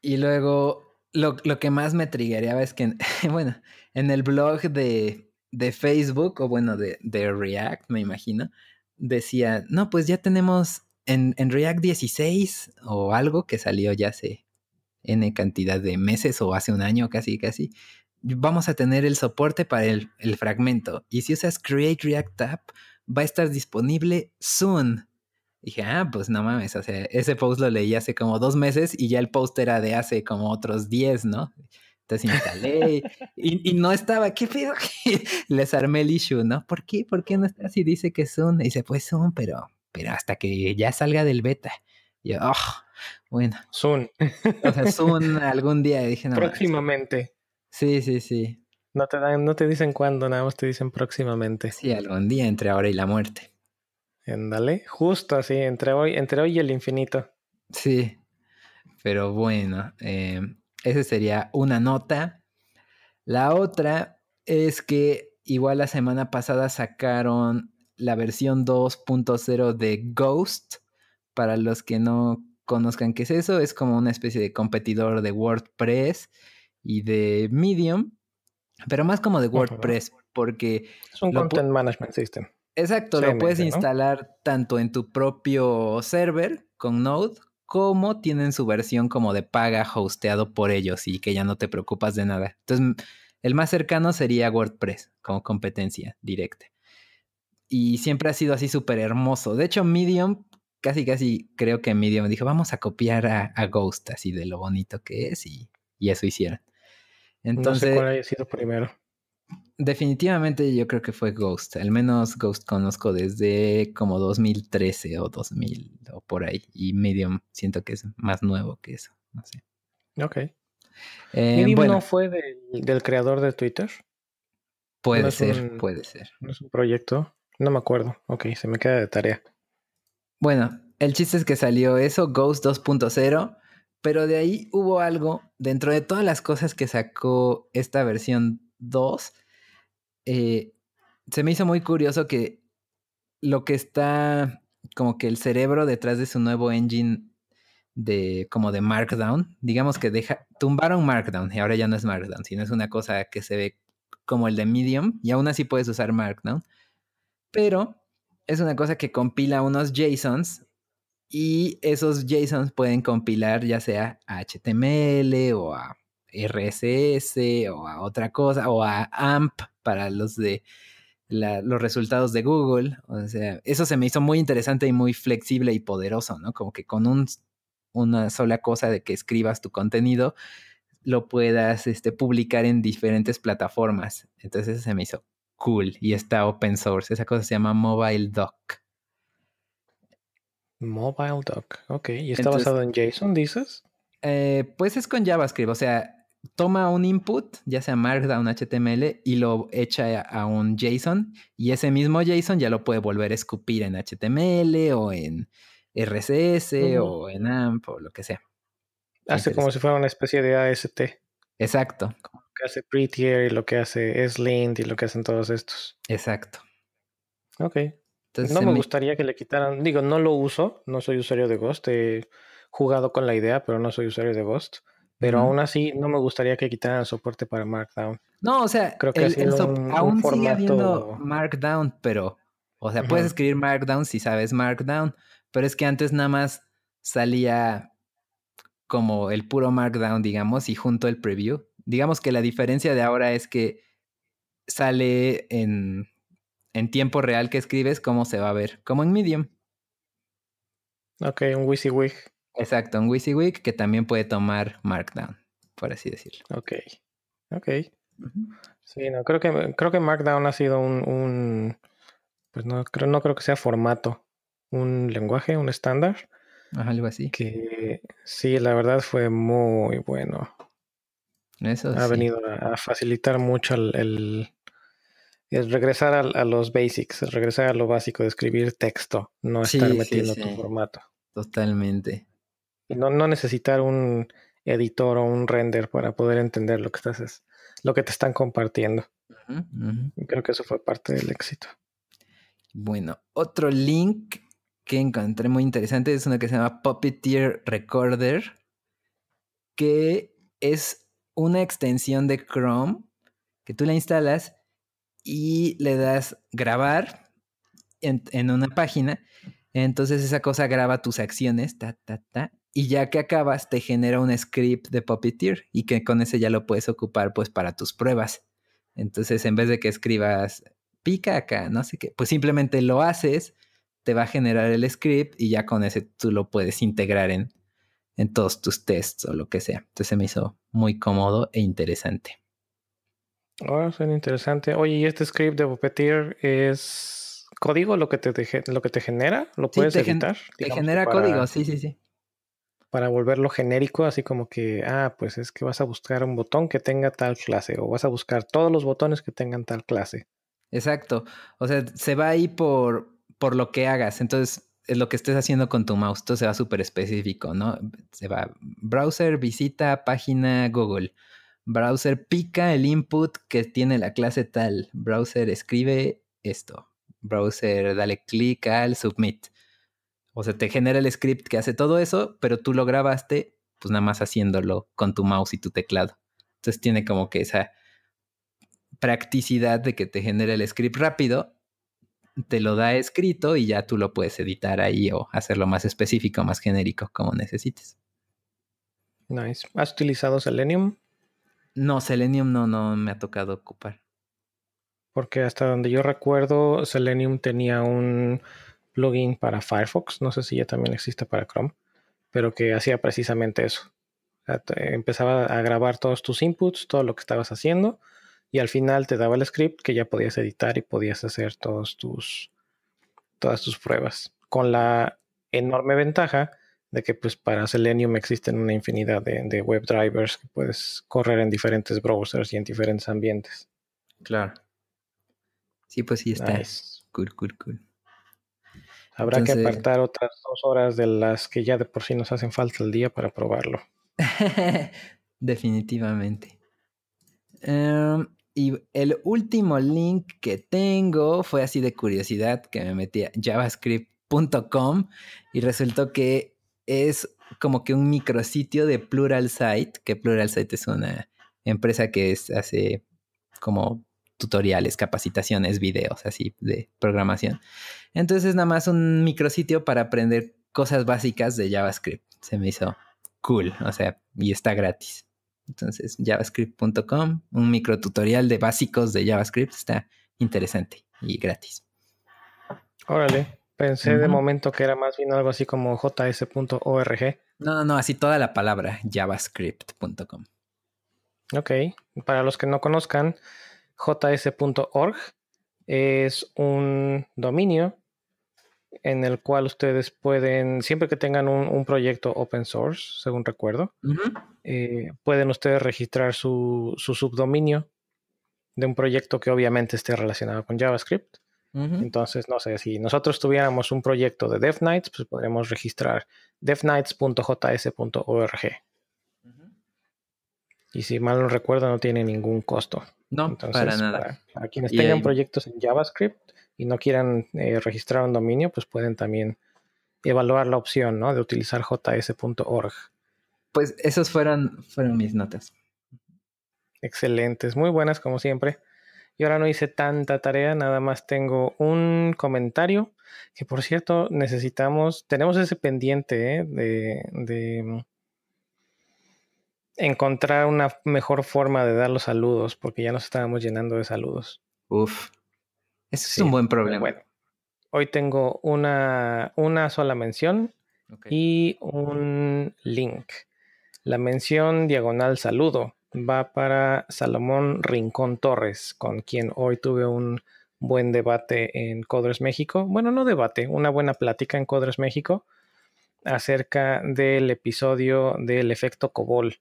Y luego, lo, que más me triggereaba es que, bueno, en el blog de, de Facebook, o bueno, de, de, React, me imagino, decía, no, pues ya tenemos en, en, React 16 o algo que salió ya hace N cantidad de meses o hace un año casi, casi, vamos a tener el soporte para el, el fragmento. Y si usas Create React App, va a estar disponible soon. Dije, ah, pues no mames, o sea, ese post lo leí hace como dos meses y ya el post era de hace como otros 10, ¿no? Entonces instalé y, y, no estaba, ¿qué pedo? Les armé el issue, ¿no? ¿Por qué? ¿Por qué no está así? Dice que son. Y dice, pues son, pero, pero hasta que ya salga del beta. Y yo, oh, bueno. Soon. O sea, soon algún día. dije, no. Próximamente. Sí, sí, sí. No te dan, no te dicen cuándo, nada más te dicen próximamente. Sí, algún día entre ahora y la muerte. Ándale, justo así, entre hoy, entre hoy y el infinito. Sí. Pero bueno, eh, esa sería una nota. La otra es que igual la semana pasada sacaron la versión 2.0 de Ghost. Para los que no conozcan qué es eso, es como una especie de competidor de WordPress y de Medium, pero más como de WordPress, porque... Es un Content Management System. Exacto, lo puedes instalar tanto en tu propio server con Node cómo tienen su versión como de paga hosteado por ellos y que ya no te preocupas de nada. Entonces, el más cercano sería WordPress como competencia directa. Y siempre ha sido así súper hermoso. De hecho, Medium, casi casi creo que Medium dijo, vamos a copiar a, Ghost, así de lo bonito que es, y, eso hicieron. Entonces, no sé cuál haya sido primero. Definitivamente yo creo que fue Ghost. Al menos Ghost conozco desde como 2013 o 2000 o por ahí. Y Medium siento que es más nuevo que eso. No sé. Ok. Eh, ¿Medium no fue del, creador de Twitter? Puede ser, puede ser. ¿No es un proyecto? No me acuerdo. Ok, se me queda de tarea. Bueno, el chiste es que salió eso, Ghost 2.0. Pero de ahí hubo algo, dentro de todas las cosas que sacó esta versión 2, eh, se me hizo muy curioso que lo que está como que el cerebro detrás de su nuevo engine de como de Markdown, digamos que deja, tumbaron Markdown y ahora ya no es Markdown, sino es una cosa que se ve como el de Medium y aún así puedes usar Markdown, pero es una cosa que compila unos JSONs y esos JSONs pueden compilar ya sea a HTML o a RSS o a otra cosa o a AMP para los de los resultados de Google. O sea, eso se me hizo muy interesante y muy flexible y poderoso, ¿no? Como que con un, una sola cosa de que escribas tu contenido, lo puedas este, publicar en diferentes plataformas. Entonces se me hizo cool y está open source. Esa cosa se llama Mobile Doc. Mobile Doc, ok. ¿Y está basado en JSON, dices? Eh, pues es con JavaScript, o sea, toma un input, ya sea Markdown, HTML, y lo echa a un JSON, y ese mismo JSON ya lo puede volver a escupir en HTML o en RCS o en AMP o lo que sea. Hace como si fuera una especie de AST. Exacto. Como lo que hace Prettier y lo que hace Slint y lo que hacen todos estos. Exacto. Ok. no me, gustaría que le quitaran, digo, no lo uso, no soy usuario de Ghost, he jugado con la idea, pero no soy usuario de Ghost. Pero aún así, no me gustaría que quitaran el soporte para Markdown. No, o sea, Creo que aún sigue habiendo Markdown, pero, o sea, puedes escribir Markdown si sabes Markdown, pero es que antes nada más salía como el puro Markdown, digamos, y junto el preview. Digamos que la diferencia de ahora es que sale en, en tiempo real que escribes cómo se va a ver, como en Medium. Ok, un WYSIWYG. Exacto, un WYSIWYG que también puede tomar Markdown, por así decirlo. Ok, ok. Sí, no, creo que, creo que Markdown ha sido un, pues no creo, no creo que sea formato, un lenguaje, un estándar. algo así. Que sí, la verdad fue muy bueno. Eso ha venido a, facilitar mucho el, el, regresar a, los basics, regresar a lo básico de escribir texto, no estar metiendo tu formato. Totalmente. Y no, no necesitar un editor o un render para poder entender lo que estás lo que te están compartiendo. Creo que eso fue parte del éxito. Bueno, otro link que encontré muy interesante es uno que se llama Puppeteer Recorder, que es una extensión de Chrome que tú la instalas y le das grabar en, una página. Entonces esa cosa graba tus acciones, ta, ta, ta, y ya que acabas te genera un script de Puppeteer y que con ese ya lo puedes ocupar pues para tus pruebas. Entonces en vez de que escribas pica acá, no sé qué, pues simplemente lo haces, te va a generar el script y ya con ese tú lo puedes integrar en, en todos tus tests o lo que sea. Entonces se me hizo muy cómodo e interesante. Oh, suena interesante. Oye, ¿y este script de Puppeteer es código lo que te, lo que te genera? ¿Lo puedes editar? te genera código, sí, sí, sí. Para volverlo genérico, así como que, ah, pues es que vas a buscar un botón que tenga tal clase o vas a buscar todos los botones que tengan tal clase. Exacto. O sea, se va ahí por, por lo que hagas. Entonces, es lo que estés haciendo con tu mouse. Todo se va súper específico, ¿no? Se va browser, visita, página, Google. Browser pica el input que tiene la clase tal. Browser escribe esto. Browser dale clic al submit. O sea, te genera el script que hace todo eso, pero tú lo grabaste, pues nada más haciéndolo con tu mouse y tu teclado. Entonces tiene como que esa practicidad de que te genere el script rápido, te lo da escrito y ya tú lo puedes editar ahí o hacerlo más específico, más genérico, como necesites. Nice. ¿Has utilizado Selenium? No, Selenium no, no me ha tocado ocupar. Porque hasta donde yo recuerdo, Selenium tenía un plugin para Firefox, no sé si ya también existe para Chrome, pero que hacía precisamente eso. Empezaba a grabar todos tus inputs, todo lo que estabas haciendo, y al final te daba el script que ya podías editar y podías hacer todos tus, todas tus pruebas. Con la enorme ventaja de que pues para Selenium existen una infinidad de, de web drivers que puedes correr en diferentes browsers y en diferentes ambientes. Claro. Sí, pues sí está. Cool, cool, cool. Habrá que apartar otras dos horas de las que ya de por sí nos hacen falta el día para probarlo. Definitivamente. Em, y el último link que tengo fue así de curiosidad que me metí a javascript.com y resultó que es como que un micrositio de Pluralsight, que Pluralsight es una empresa que es, hace como tutoriales, capacitaciones, videos así de programación. Entonces es nada más un micrositio para aprender cosas básicas de JavaScript. Se me hizo cool, o sea, y está gratis. Entonces, javascript.com, un micro tutorial de básicos de JavaScript, está interesante y gratis. Órale, pensé de momento que era más bien algo así como js.org. No, no, no, así toda la palabra, javascript.com. Ok, para los que no conozcan, js.org es un dominio en el cual ustedes pueden, siempre que tengan un, proyecto open source, según recuerdo, eh, pueden ustedes registrar su, subdominio de un proyecto que obviamente esté relacionado con JavaScript. Entonces, no sé, si nosotros tuviéramos un proyecto de DevNights, pues podríamos registrar devnights.js.org. Y si mal no recuerdo, no tiene ningún costo. No, para nada. Para, quienes tengan proyectos en JavaScript, y no quieran eh, registrar un dominio, pues pueden también evaluar la opción ¿no? de utilizar js.org. Pues esas fueron, fueron mis notas. Excelentes, muy buenas como siempre. Y ahora no hice tanta tarea, nada más tengo un comentario que por cierto necesitamos, tenemos ese pendiente ¿eh? de, de encontrar una mejor forma de dar los saludos, porque ya nos estábamos llenando de saludos. Uf, ese es un buen problema. Bueno, hoy tengo una, una sola mención y un link. La mención diagonal saludo va para Salomón Rincón Torres, con quien hoy tuve un buen debate en Codres México. Bueno, no debate, una buena plática en Codres México acerca del episodio del efecto Cobol,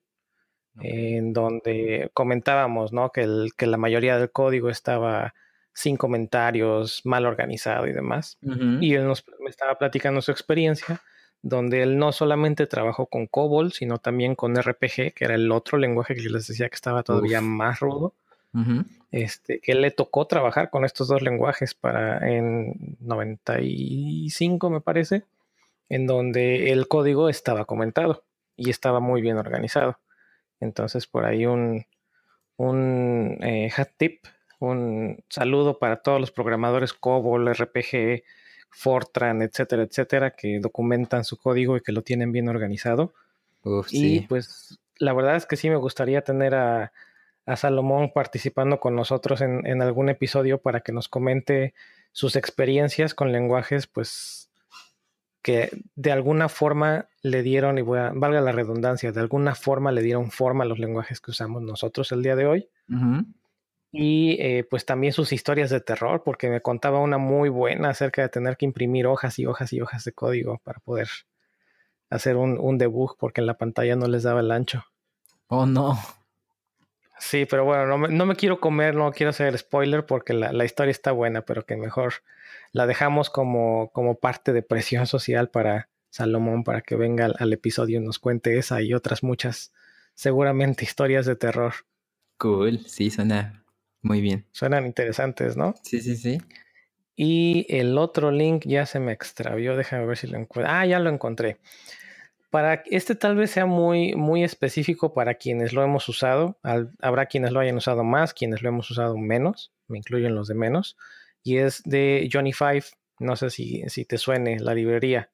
en donde comentábamos ¿no? que, el, que la mayoría del código estaba sin comentarios, mal organizado y demás. Y él nos me estaba platicando su experiencia donde él no solamente trabajó con COBOL, sino también con RPG, que era el otro lenguaje que yo les decía que estaba todavía más rudo. este, que le tocó trabajar con estos dos lenguajes para en 95, me parece, en donde el código estaba comentado y estaba muy bien organizado. Entonces, por ahí un, un eh, hat tip, un saludo para todos los programadores COBOL, RPG, Fortran, etcétera, etcétera, que documentan su código y que lo tienen bien organizado. y pues la verdad es que sí me gustaría tener a, Salomón participando con nosotros en, en, algún episodio para que nos comente sus experiencias con lenguajes, pues que de alguna forma le dieron, y voy a, valga la redundancia, de alguna forma le dieron forma a los lenguajes que usamos nosotros el día de hoy. Y eh, pues también sus historias de terror, porque me contaba una muy buena acerca de tener que imprimir hojas y hojas y hojas de código para poder hacer un, un debug, porque en la pantalla no les daba el ancho. Oh, no. Sí, pero bueno, no me, no me quiero comer, no quiero hacer spoiler porque la, la historia está buena, pero que mejor la dejamos como, como parte de presión social para Salomón, para que venga al, episodio y nos cuente esa y otras muchas, seguramente historias de terror. Cool, sí, suena muy bien. Suenan interesantes, ¿no? Sí, sí, sí. Y el otro link ya se me extravió, déjame ver si lo encuentro. Ah, ya lo encontré. Para este tal vez sea muy, muy específico para quienes lo hemos usado. habrá quienes lo hayan usado más, quienes lo hemos usado menos. Me incluyen los de menos y es de Johnny Five. No sé si, si te suene la librería.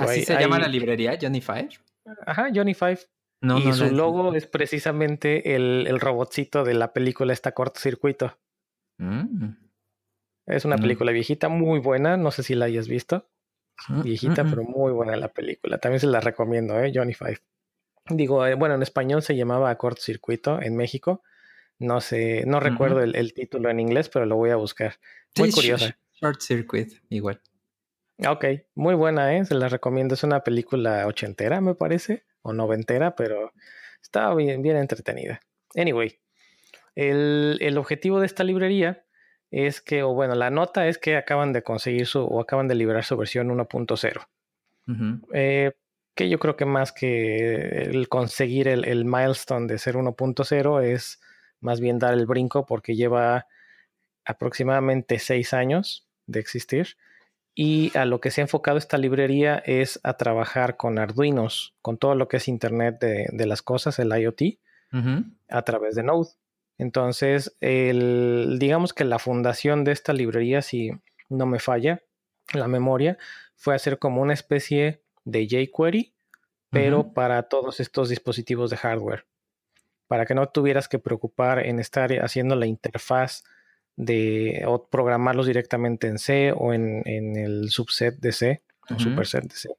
¿Así se llama la librería, Johnny Five? Ajá, Johnny Five. No, y su logo es precisamente el, el, robotcito de la película esta cortocircuito. Mm. Es una película viejita, muy buena. No sé si la hayas visto. Viejita, pero muy buena la película. También se la recomiendo, ¿eh? Johnny Five. Digo, eh, bueno, en español se llamaba cortocircuito en México. No sé, no recuerdo el, título en inglés, pero lo voy a buscar. Muy curiosa. Short Circuit, igual. Ok, muy buena, ¿eh? Se la recomiendo. Es una película ochentera, me parece, o noventera, pero está bien, bien entretenida. Anyway, el, el, objetivo de esta librería es que, o bueno, la nota es que acaban de conseguir su, o acaban de liberar su versión 1.0. eh, que yo creo que más que el conseguir el, el milestone de ser 1.0 es más bien dar el brinco porque lleva aproximadamente seis años de existir y a lo que se ha enfocado esta librería es a trabajar con Arduinos, con todo lo que es Internet de, las cosas, el IoT, a través de Node. Entonces, el, digamos que la fundación de esta librería, si no me falla la memoria, fue hacer como una especie de jQuery, pero para todos estos dispositivos de hardware. Para que no tuvieras que preocupar en estar haciendo la interfaz de o programarlos directamente en C o en, el subset de C o superset de C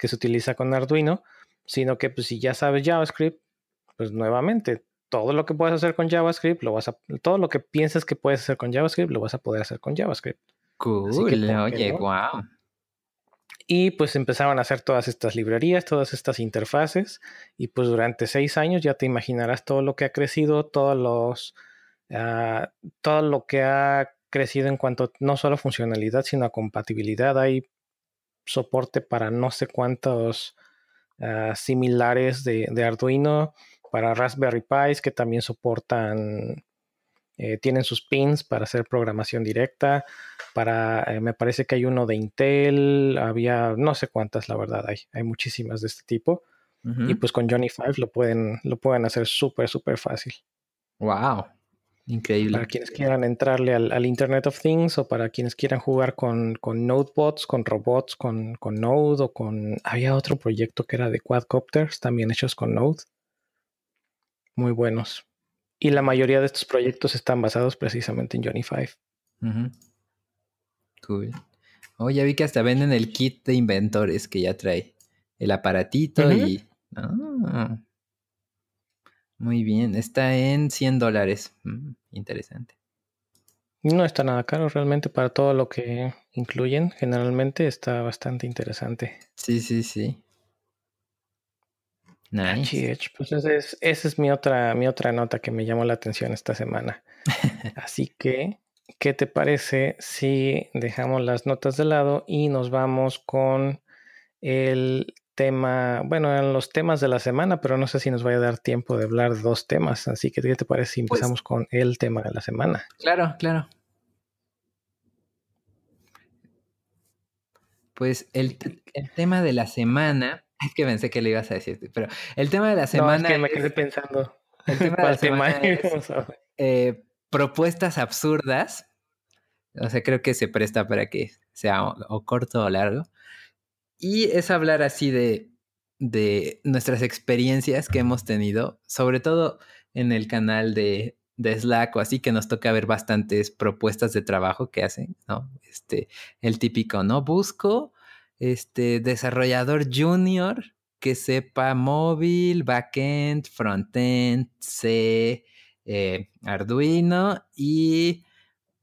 que se utiliza con Arduino, sino que pues, si ya sabes JavaScript, pues nuevamente todo lo que puedes hacer con JavaScript lo vas a todo lo que piensas que puedes hacer con JavaScript lo vas a poder hacer con JavaScript. Cool, oye, wow. Y pues empezaron a hacer todas estas librerías, todas estas interfaces. Y pues durante seis años ya te imaginarás todo lo que ha crecido, todos los, ah, todo lo que ha crecido en cuanto no solo a funcionalidad, sino a compatibilidad. Hay soporte para no sé cuántos ah, similares de, de, Arduino, para Raspberry Pis que también soportan eh, tienen sus pins para hacer programación directa. Para, eh, me parece que hay uno de Intel, había no sé cuántas, la verdad, hay, hay muchísimas de este tipo. Y pues con Johnny Five lo pueden, lo pueden hacer súper, súper fácil. Wow, increíble. Para quienes quieran entrarle al, Internet of Things o para quienes quieran jugar con, con Nodebots, con robots, con, con Node o con... Había otro proyecto que era de quadcopters, también hechos con Node. Muy buenos. Y la mayoría de estos proyectos están basados precisamente en Johnny Five. Cool. Oh, ya vi que hasta venden el kit de inventores que ya trae. El aparatito y. Ah. Muy bien. Está en 100 dólares. Mm, interesante. No está nada caro realmente para todo lo que incluyen. Generalmente está bastante interesante. Sí, sí, sí. Nice. Pues esa es, esa es mi otra, mi otra nota que me llamó la atención esta semana. Así que ¿qué te parece si dejamos las notas de lado y nos vamos con el tema, bueno, en los temas de la semana, pero no sé si nos vaya a dar tiempo de hablar dos temas, así que ¿qué te parece si pues empezamos con el tema de la semana? Claro, claro. Pues el, tema de la semana, es que pensé que le ibas a decir, pero el tema de la semana... No, es que me quedé pensando. El tema de la semana es, eh, propuestas absurdas. O sea, creo que se presta para que sea o corto o largo. Y es hablar así de, de nuestras experiencias que hemos tenido, sobre todo en el canal de, de Slack o así, que nos toca ver bastantes propuestas de trabajo que hacen, ¿no? Este, el típico, ¿no? Busco este desarrollador junior que sepa móvil, backend, frontend, C, eh, Arduino y,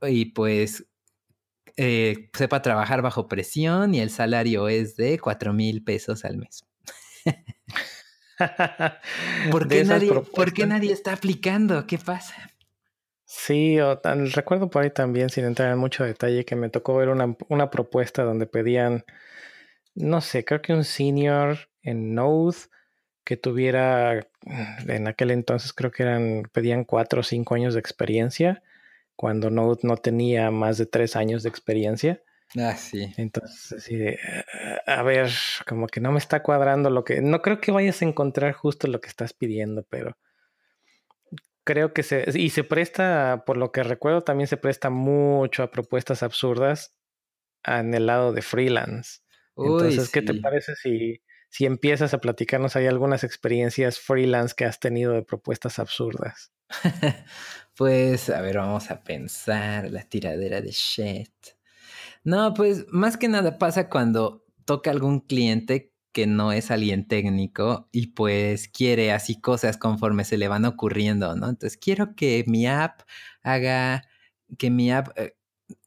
y pues eh, sepa trabajar bajo presión y el salario es de 4 mil pesos al mes. ¿Por, qué nadie, está aplicando? ¿Qué pasa? Sí, recuerdo por ahí también, sin entrar en mucho detalle, que me tocó ver una, una, propuesta donde pedían, no sé, creo que un senior en Node que tuviera, en aquel entonces creo que eran, pedían cuatro o cinco años de experiencia cuando Node no tenía más de tres años de experiencia. Ah, sí. Entonces, de, a ver, como que no me está cuadrando lo que, no creo que vayas a encontrar justo lo que estás pidiendo, pero creo que se, y se presta, por lo que recuerdo, también se presta mucho a propuestas absurdas en el lado de freelance. Entonces, ¿qué te parece si, si empiezas a platicarnos hay algunas experiencias freelance que has tenido de propuestas absurdas? pues, a ver, vamos a pensar la tiradera de shit. No, pues más que nada pasa cuando toca algún cliente que no es alguien técnico y pues quiere así cosas conforme se le van ocurriendo, ¿no? Entonces quiero que mi app haga, que mi app, eh,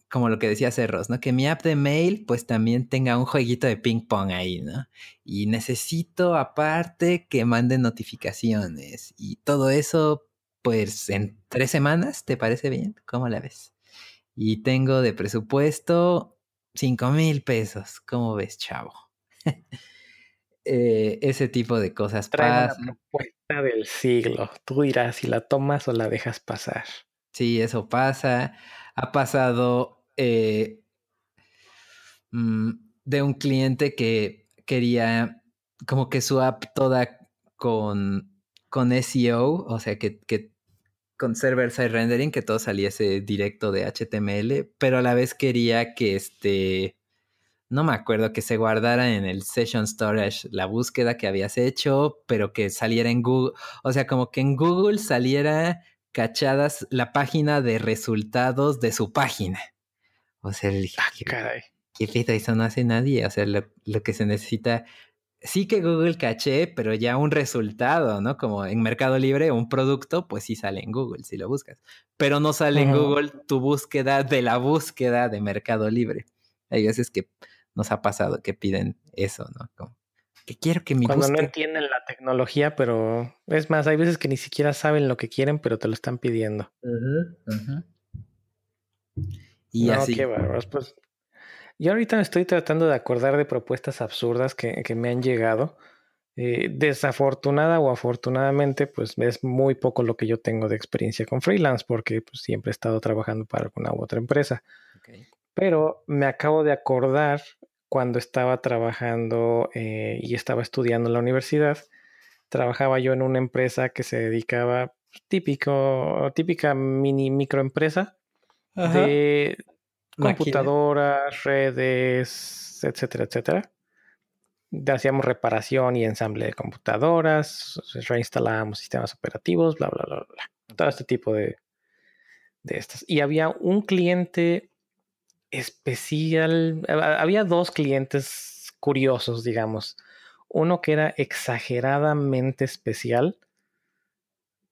como lo que decía Cerros, ¿no? Que mi app de mail pues también tenga un jueguito de ping pong ahí, ¿no? Y necesito aparte que mande notificaciones y todo eso pues en tres semanas, ¿te parece bien? ¿Cómo la ves? Y tengo de presupuesto cinco mil pesos. ¿Cómo ves, chavo? Eh, ese tipo de cosas Trae la propuesta del siglo. Tú dirás si la tomas o la dejas pasar. Sí, eso pasa. Ha pasado eh, mm, de un cliente que quería como que su app toda con con SEO, o sea, que, con server-side rendering, que todo saliese directo de HTML, pero a la vez quería que este, no me acuerdo, que se guardara en el session storage la búsqueda que habías hecho, pero que saliera en Google, o sea, como que en Google saliera cachadas la página de resultados de su página. O sea, le dije, ah, caray. ¿qué Eso no hace nadie. O sea, lo que se necesita sí que Google caché, pero ya un resultado, ¿no? Como en Mercado Libre, un producto, pues sí sale en Google si lo buscas. Pero no sale en Google tu búsqueda de la búsqueda de Mercado Libre. Hay veces que nos ha pasado que piden eso, ¿no? Como que quiero que mi Cuando no entienden la tecnología, pero es más, hay veces que ni siquiera saben lo que quieren, pero te lo están pidiendo. Y no, así. Qué Pues yo ahorita me estoy tratando de acordar de propuestas absurdas que, me han llegado. Eh, desafortunada o afortunadamente, pues es muy poco lo que yo tengo de experiencia con freelance porque pues, siempre he estado trabajando para alguna u otra empresa. Pero me acabo de acordar cuando estaba trabajando eh, y estaba estudiando en la universidad, trabajaba yo en una empresa que se dedicaba pues, típico, típica mini microempresa de computadoras, redes, etcétera, etcétera. Hacíamos reparación y ensamble de computadoras, reinstalábamos sistemas operativos, bla, bla, bla, bla. Todo este tipo de, de estas. Y había un cliente especial, había dos clientes curiosos, digamos. Uno que era exageradamente especial,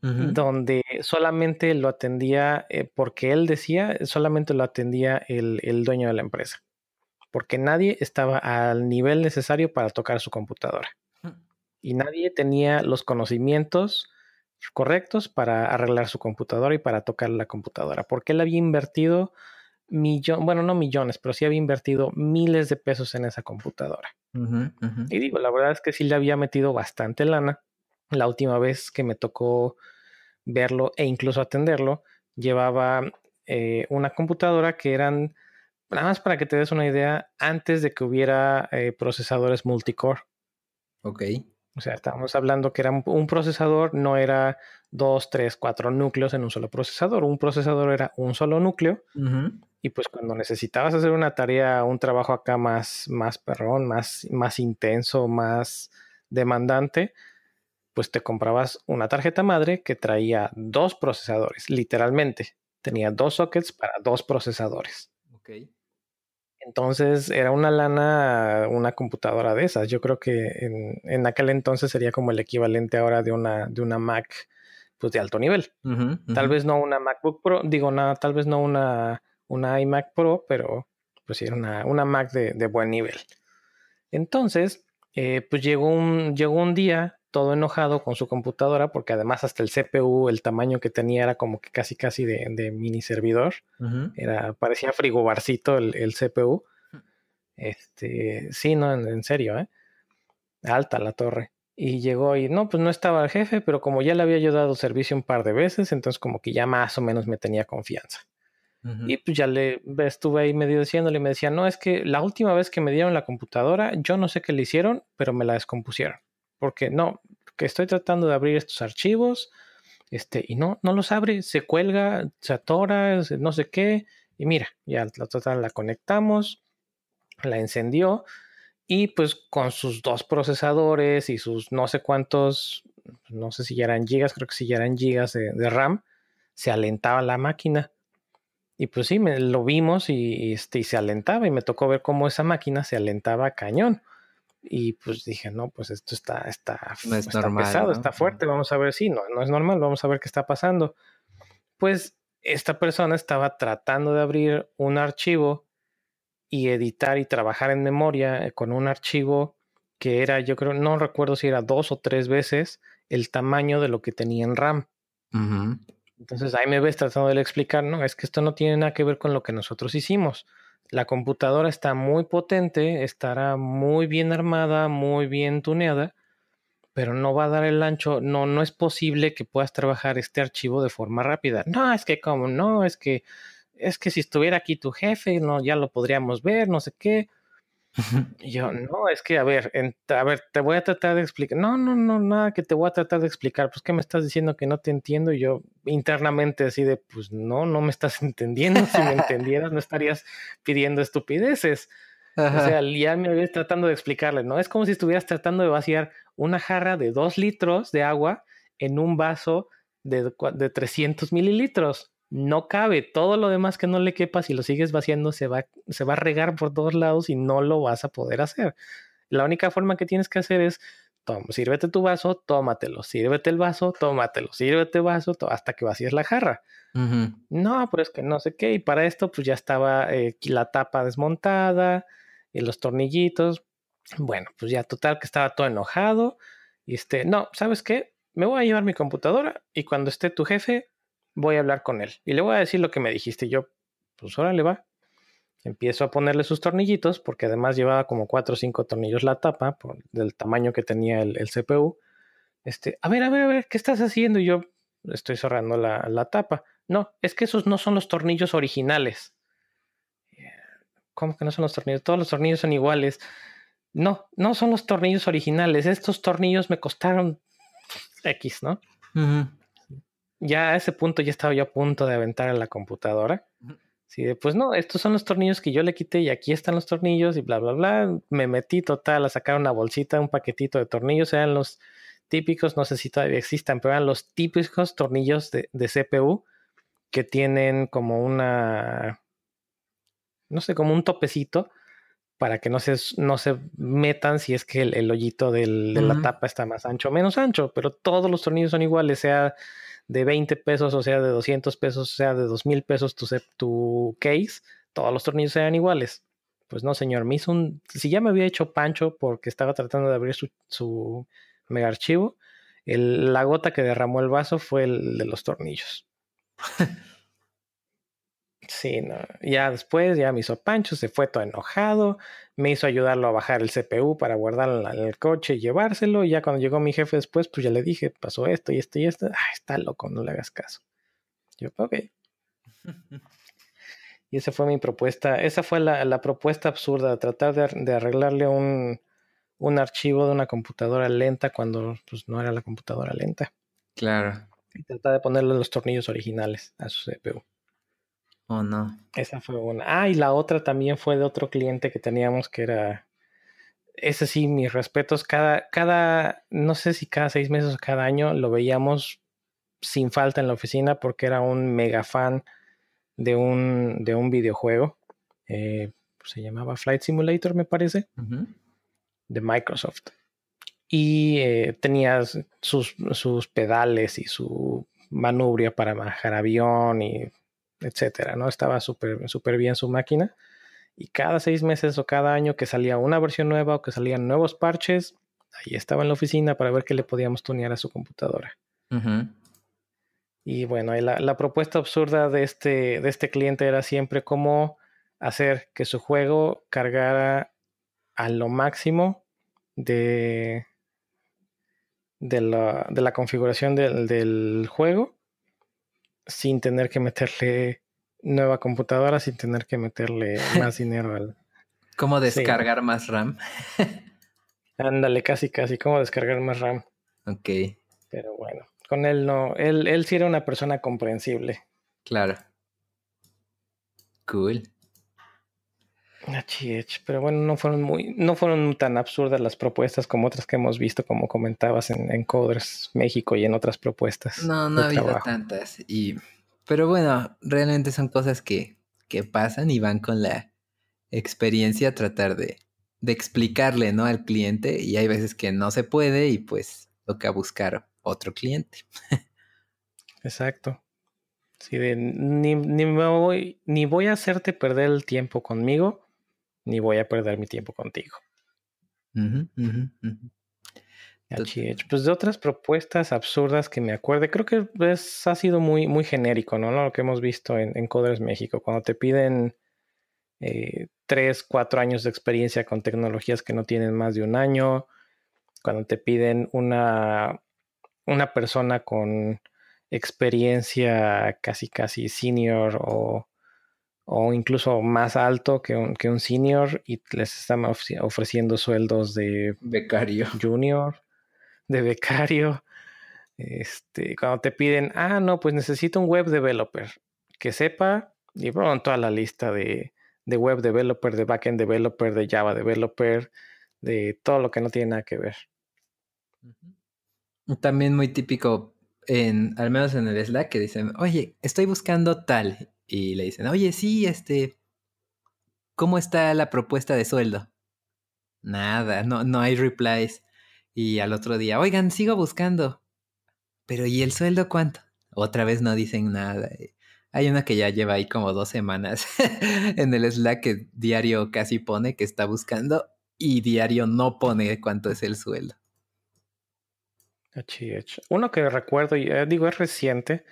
donde solamente lo atendía, eh, porque él decía, solamente lo atendía el, el, dueño de la empresa, porque nadie estaba al nivel necesario para tocar su computadora. Mm. Y nadie tenía los conocimientos correctos para arreglar su computadora y para tocar la computadora, porque él había invertido millones, bueno, no millones, pero sí había invertido miles de pesos en esa computadora. Y digo, la verdad es que sí le había metido bastante lana. La última vez que me tocó verlo e incluso atenderlo, llevaba eh, una computadora que eran, nada más para que te des una idea, antes de que hubiera eh, procesadores multicore. Ok. O sea, estábamos hablando que era un, procesador, no era dos, tres, cuatro núcleos en un solo procesador. Un procesador era un solo núcleo. Y pues cuando necesitabas hacer una tarea, un trabajo acá más, más perrón, más, más intenso, más demandante, pues te comprabas una tarjeta madre que traía dos procesadores, literalmente. Tenía dos sockets para dos procesadores. Entonces era una lana, una computadora de esas. Yo creo que en, aquel entonces sería como el equivalente ahora de una, de una Mac pues de alto nivel. Tal vez no una MacBook Pro, digo nada, tal vez no una, una iMac Pro, pero pues sí era una, una Mac de, de, buen nivel. Entonces, eh, pues llegó un, llegó un día todo enojado con su computadora porque además hasta el CPU, el tamaño que tenía era como que casi casi de, mini servidor. Era, parecía frigobarcito el, el, CPU. Este, sí, no, en, serio, ¿eh? Alta la torre. Y llegó y no, pues no estaba el jefe, pero como ya le había yo dado servicio un par de veces, entonces como que ya más o menos me tenía confianza. Y pues ya le estuve ahí medio diciéndole y me decía, no, es que la última vez que me dieron la computadora, yo no sé qué le hicieron, pero me la descompusieron porque no, que estoy tratando de abrir estos archivos, este, y no, no los abre, se cuelga, se atora, no sé qué, y mira, ya la la conectamos, la encendió, y pues con sus dos procesadores y sus no sé cuántos, no sé si ya eran gigas, creo que si ya eran gigas de, RAM, se alentaba la máquina. Y pues sí, me, lo vimos y, este, y se alentaba y me tocó ver cómo esa máquina se alentaba cañón. Y pues dije, no, pues esto está, está, está pesado, está fuerte, vamos a ver si no, no es normal, vamos a ver qué está pasando. Pues esta persona estaba tratando de abrir un archivo y editar y trabajar en memoria eh, con un archivo que era, yo creo, no recuerdo si era dos o tres veces el tamaño de lo que tenía en RAM. Entonces ahí me ves tratando de explicar, no, es que esto no tiene nada que ver con lo que nosotros hicimos la computadora está muy potente, estará muy bien armada, muy bien tuneada, pero no va a dar el ancho, no, no es posible que puedas trabajar este archivo de forma rápida. No, es que como, no, es que, es que si estuviera aquí tu jefe, no, ya lo podríamos ver, no sé qué. Y yo, no, es que, a ver, a ver, te voy a tratar de explicar. No, no, no, nada que te voy a tratar de explicar. Pues, ¿qué me estás diciendo que no te entiendo? Y yo internamente así de, pues, no, no me estás entendiendo. Si me entendieras, no estarías pidiendo estupideces. O sea, ya me ves tratando de explicarle, ¿no? Es como si estuvieras tratando de vaciar una jarra de dos litros de agua en un vaso de, de 300 mililitros no cabe. Todo lo demás que no le quepa, si lo sigues vaciando, se va, se va a regar por todos lados y no lo vas a poder hacer. La única forma que tienes que hacer es, toma, sírvete tu vaso, tómatelo, sírvete el vaso, tómatelo, sírvete el vaso, hasta que vacíes la jarra. No, pero es que no sé qué. Y para esto, pues ya estaba eh, la tapa desmontada y los tornillitos. Bueno, pues ya total que estaba todo enojado. Y este, no, ¿sabes qué? Me voy a llevar mi computadora y cuando esté tu jefe, voy a hablar con él y le voy a decir lo que me dijiste. Yo, pues le va. Empiezo a ponerle sus tornillitos, porque además llevaba como cuatro o cinco tornillos la tapa, por, del tamaño que tenía el, CPU. Este, a ver, a ver, a ver, ¿qué estás haciendo? Y yo estoy cerrando la, la tapa. No, es que esos no son los tornillos originales. ¿Cómo que no son los tornillos? Todos los tornillos son iguales. No, no son los tornillos originales. Estos tornillos me costaron X, ¿no? Ya a ese punto ya estaba yo a punto de aventar en la computadora. Sí, pues no, estos son los tornillos que yo le quité y aquí están los tornillos y bla, bla, bla. Me metí total a sacar una bolsita, un paquetito de tornillos. Eran los típicos, no sé si todavía existan, pero eran los típicos tornillos de, CPU que tienen como una, no sé, como un topecito para que no se, no se metan si es que el, hoyito de la tapa está más ancho o menos ancho, pero todos los tornillos son iguales, sea de 20 pesos, o sea, de 200 pesos, o sea, de 2000 pesos tu, tu case, todos los tornillos sean iguales. Pues no, señor, me hizo un. Si ya me había hecho pancho porque estaba tratando de abrir su, su mega archivo, la gota que derramó el vaso fue el de los tornillos. Sí, no. Ya después ya me hizo Pancho, se fue todo enojado, me hizo ayudarlo a bajar el CPU para guardarlo en el coche y llevárselo. Y ya cuando llegó mi jefe después, pues ya le dije, pasó esto y esto y esto. Ay, está loco, no le hagas caso. Yo, ok. y esa fue mi propuesta. Esa fue la, propuesta absurda, tratar de, arreglarle un, un, archivo de una computadora lenta cuando pues, no era la computadora lenta. Claro. Y tratar de ponerle los tornillos originales a su CPU. Oh, no. Esa fue una. Ah, y la otra también fue de otro cliente que teníamos que era. Ese sí, mis respetos. Cada, cada, no sé si cada seis meses o cada año lo veíamos sin falta en la oficina porque era un mega fan de un, de un videojuego. Eh, se llamaba Flight Simulator, me parece. De Microsoft. Y eh, tenía sus, sus pedales y su manubrio para manejar avión y etcétera, ¿no? Estaba súper bien su máquina. Y cada seis meses o cada año que salía una versión nueva o que salían nuevos parches, ahí estaba en la oficina para ver qué le podíamos tunear a su computadora. Y bueno, la, la, propuesta absurda de este, de este cliente era siempre cómo hacer que su juego cargara a lo máximo de, de, la, de la configuración del, del juego sin tener que meterle nueva computadora, sin tener que meterle más dinero al... ¿Cómo descargar más RAM? Ándale, casi, casi, ¿cómo descargar más RAM? Ok. Pero bueno, con él no, él, él sí era una persona comprensible. Claro. Cool. Pero bueno, no fueron muy, no fueron tan absurdas las propuestas como otras que hemos visto, como comentabas en, en Coders México y en otras propuestas. No, no ha habido tantas. Y, pero bueno, realmente son cosas que, que pasan y van con la experiencia a tratar de, de explicarle, ¿no? Al cliente. Y hay veces que no se puede y pues toca buscar otro cliente. Exacto. Sí, de, ni, ni, me voy, ni voy a hacerte perder el tiempo conmigo, ni voy a perder mi tiempo contigo. Pues de otras propuestas absurdas que me acuerde, creo que es, ha sido muy, muy genérico, ¿no? Lo que hemos visto en, en Coders México, cuando te piden eh, tres, cuatro años de experiencia con tecnologías que no tienen más de un año, cuando te piden una, una persona con experiencia casi, casi senior o o incluso más alto que un, que un senior y les están ofreciendo sueldos de becario junior, de becario. Este, cuando te piden, ah, no, pues necesito un web developer que sepa, y bueno, toda la lista de, de web developer, de backend developer, de Java developer, de todo lo que no tiene nada que ver. También muy típico, en, al menos en el Slack, que dicen, oye, estoy buscando tal y le dicen, oye, sí, este, ¿cómo está la propuesta de sueldo? Nada, no, no hay replies. Y al otro día, oigan, sigo buscando. Pero ¿y el sueldo cuánto? Otra vez no dicen nada. Hay una que ya lleva ahí como dos semanas en el Slack que diario casi pone que está buscando y diario no pone cuánto es el sueldo. Uno que recuerdo, y eh, digo, es reciente,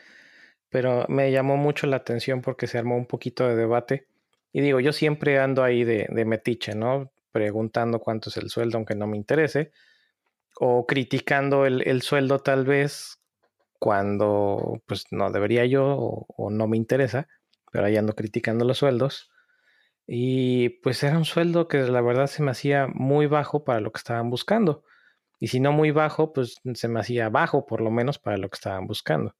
pero me llamó mucho la atención porque se armó un poquito de debate. Y digo, yo siempre ando ahí de, metiche, ¿no? Preguntando cuánto es el sueldo, aunque no me interese, o criticando el, sueldo tal vez cuando pues no debería yo o, no me interesa, pero ahí ando criticando los sueldos. Y pues era un sueldo que la verdad se me hacía muy bajo para lo que estaban buscando. Y si no muy bajo, pues se me hacía bajo por lo menos para lo que estaban buscando.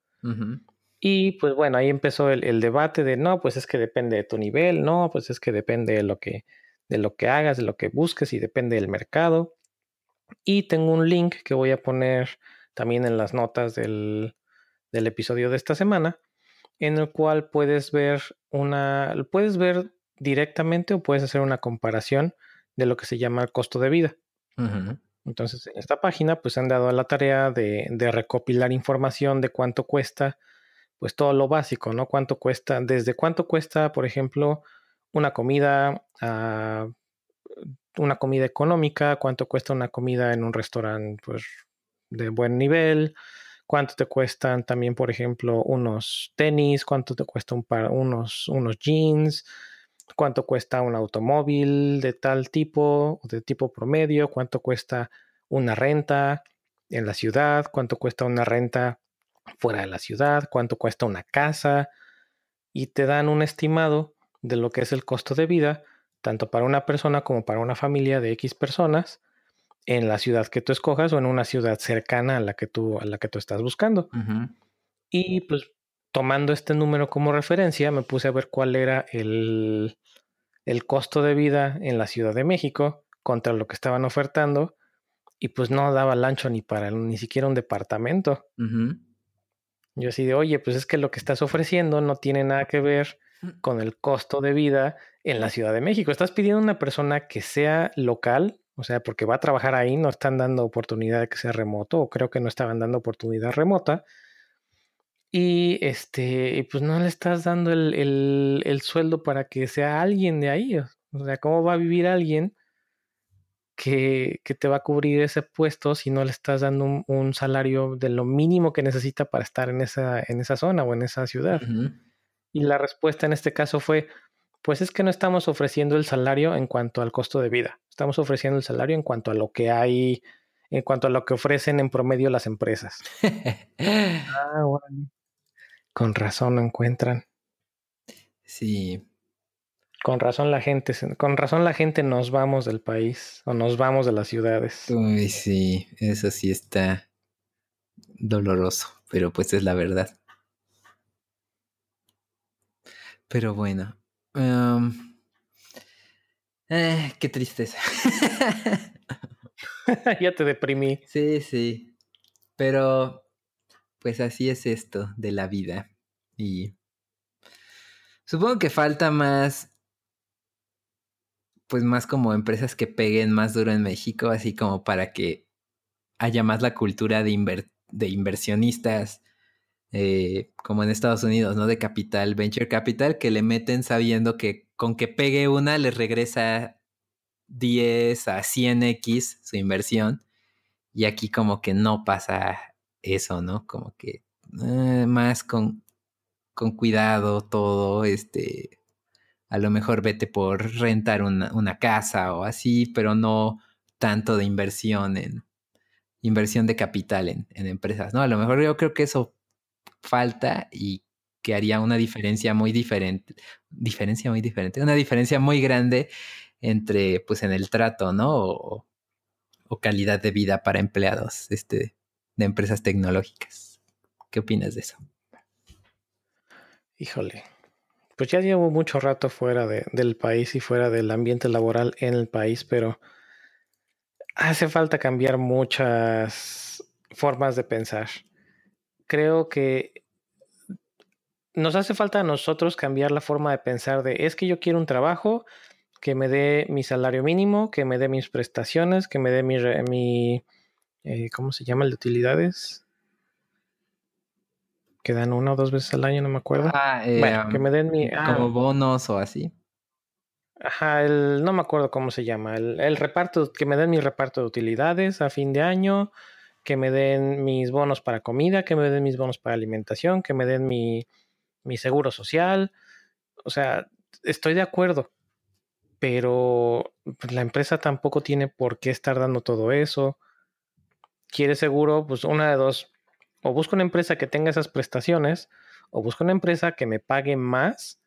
Y pues bueno, ahí empezó el, debate de no, pues es que depende de tu nivel, no, pues es que depende de lo que, de lo que hagas, de lo que busques y depende del mercado. Y tengo un link que voy a poner también en las notas del, del episodio de esta semana, en el cual puedes ver una, puedes ver directamente o puedes hacer una comparación de lo que se llama el costo de vida. Entonces, en esta página, pues han dado la tarea de, recopilar información de cuánto cuesta pues todo lo básico, ¿no? ¿Cuánto cuesta? Desde cuánto cuesta, por ejemplo, una comida, ah, una comida económica, cuánto cuesta una comida en un restaurante, pues de buen nivel, cuánto te cuestan también, por ejemplo, unos tenis, cuánto te cuesta un par, unos, unos jeans, cuánto cuesta un automóvil de tal tipo o de tipo promedio, cuánto cuesta una renta en la ciudad, cuánto cuesta una renta fuera de la ciudad, cuánto cuesta una casa y te dan un estimado de lo que es el costo de vida, tanto para una persona como para una familia de X personas en la ciudad que tú escojas o en una ciudad cercana a la que tú, a la que tú estás buscando. Y pues tomando este número como referencia, me puse a ver cuál era el, el costo de vida en la Ciudad de México contra lo que estaban ofertando y pues no daba el ancho ni para ni siquiera un departamento. Yo así de, oye, pues es que lo que estás ofreciendo no tiene nada que ver mm. con el costo de vida en la Ciudad de México. Estás pidiendo a una persona que sea local, o sea, porque va a trabajar ahí, no están dando oportunidad de que sea remoto, o creo que no estaban dando oportunidad remota. Y este, pues no le estás dando el, el, sueldo para que sea alguien de ahí. O sea, ¿cómo va a vivir alguien que, que te va a cubrir ese puesto si no le estás dando un, salario de lo mínimo que necesita para estar en esa, en esa zona o en esa ciudad? Y la respuesta en este caso fue, pues es que no estamos ofreciendo el salario en cuanto al costo de vida, estamos ofreciendo el salario en cuanto a lo que hay, en cuanto a lo que ofrecen en promedio las empresas. ah, bueno. Con razón no encuentran. Sí. Con razón la gente, con razón la gente nos vamos del país o nos vamos de las ciudades. Uy, sí, eso sí está doloroso, pero pues es la verdad. Pero bueno, eh, qué tristeza. ya te deprimí. Sí, sí. Pero, pues así es esto de la vida. Y supongo que falta más, pues más como empresas que peguen más duro en México, así como para que haya más la cultura de, de inversionistas eh, como en Estados Unidos, ¿no? De capital, venture capital, que le meten sabiendo que con que pegue una les regresa 10 a 100x su inversión. Y aquí como que no pasa eso, ¿no? Como que eh, más con, con cuidado todo, este, a lo mejor vete por rentar una, casa o así, pero no tanto de inversión en inversión de capital en, en, empresas, ¿no? A lo mejor yo creo que eso falta y que haría una diferencia muy diferente, diferencia muy diferente, una diferencia muy grande entre, pues, en el trato, ¿no? O, calidad de vida para empleados este, de empresas tecnológicas. ¿Qué opinas de eso? Híjole, pues ya llevo mucho rato fuera del país y fuera del ambiente laboral en el país, pero hace falta cambiar muchas formas de pensar creo que nos hace falta a nosotros cambiar la forma de pensar de es que yo quiero un trabajo que me dé mi salario mínimo, que me dé mis prestaciones, que me dé mi, mi eh, ¿cómo se llama el de utilidades? Que dan una o dos veces al año, no me acuerdo. Ah, bueno, que me den mi... como ah. bonos o así. Ajá, el, no me acuerdo cómo se llama. El, el reparto, que me den mi reparto de utilidades a fin de año que me den mis bonos para comida, que me den mis bonos para alimentación, que me den mi, seguro social. O sea, estoy de acuerdo, pero pues, la empresa tampoco tiene por qué estar dando todo eso. Quiere seguro, pues una de dos, o busco una empresa que tenga esas prestaciones, o busco una empresa que me pague más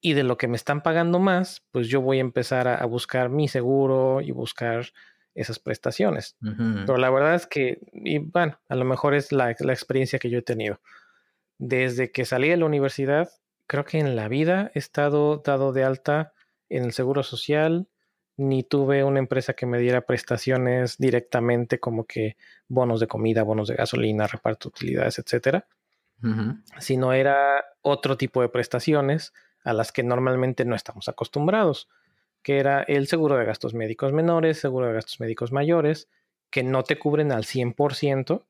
y de lo que me están pagando más, pues yo voy a empezar a buscar mi seguro y buscar esas prestaciones. Pero la verdad es que, y bueno, a lo mejor es la, experiencia que yo he tenido. Desde que salí de la universidad, creo que en la vida he estado dado de alta en el seguro social, ni tuve una empresa que me diera prestaciones directamente como que bonos de comida, bonos de gasolina, reparto de utilidades, etcétera. Sino era otro tipo de prestaciones a las que normalmente no estamos acostumbrados que era el seguro de gastos médicos menores, seguro de gastos médicos mayores, que no te cubren al 100%,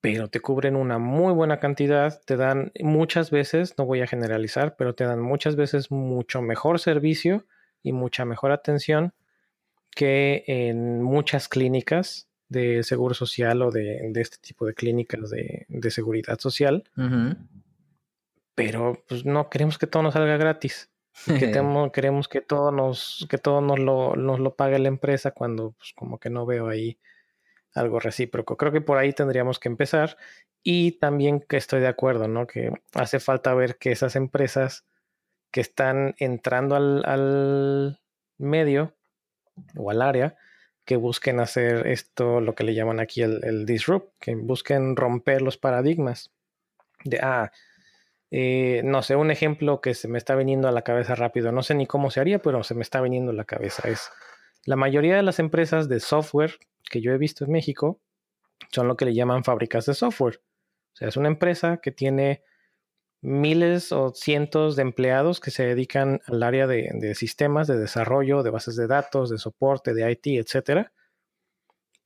pero te cubren una muy buena cantidad, te dan muchas veces, no voy a generalizar, pero te dan muchas veces mucho mejor servicio y mucha mejor atención que en muchas clínicas de seguro social o de, este tipo de clínicas de, seguridad social. Pero pues no queremos que todo nos salga gratis. Que queremos que todo nos, que todo nos lo, nos lo pague la empresa cuando pues como que no veo ahí algo recíproco. Creo que por ahí tendríamos que empezar. Y también que estoy de acuerdo, ¿no? Que hace falta ver que esas empresas que están entrando al, al medio o al área, que busquen hacer esto, lo que le llaman aquí el, disrupt, que busquen romper los paradigmas. De, ah, eh, no sé, un ejemplo que se me está viniendo a la cabeza rápido, no sé ni cómo se haría, pero se me está viniendo a la cabeza, es la mayoría de las empresas de software que yo he visto en México son lo que le llaman fábricas de software. O sea, es una empresa que tiene miles o cientos de empleados que se dedican al área de, sistemas, de desarrollo, de bases de datos, de soporte, de IT, etc.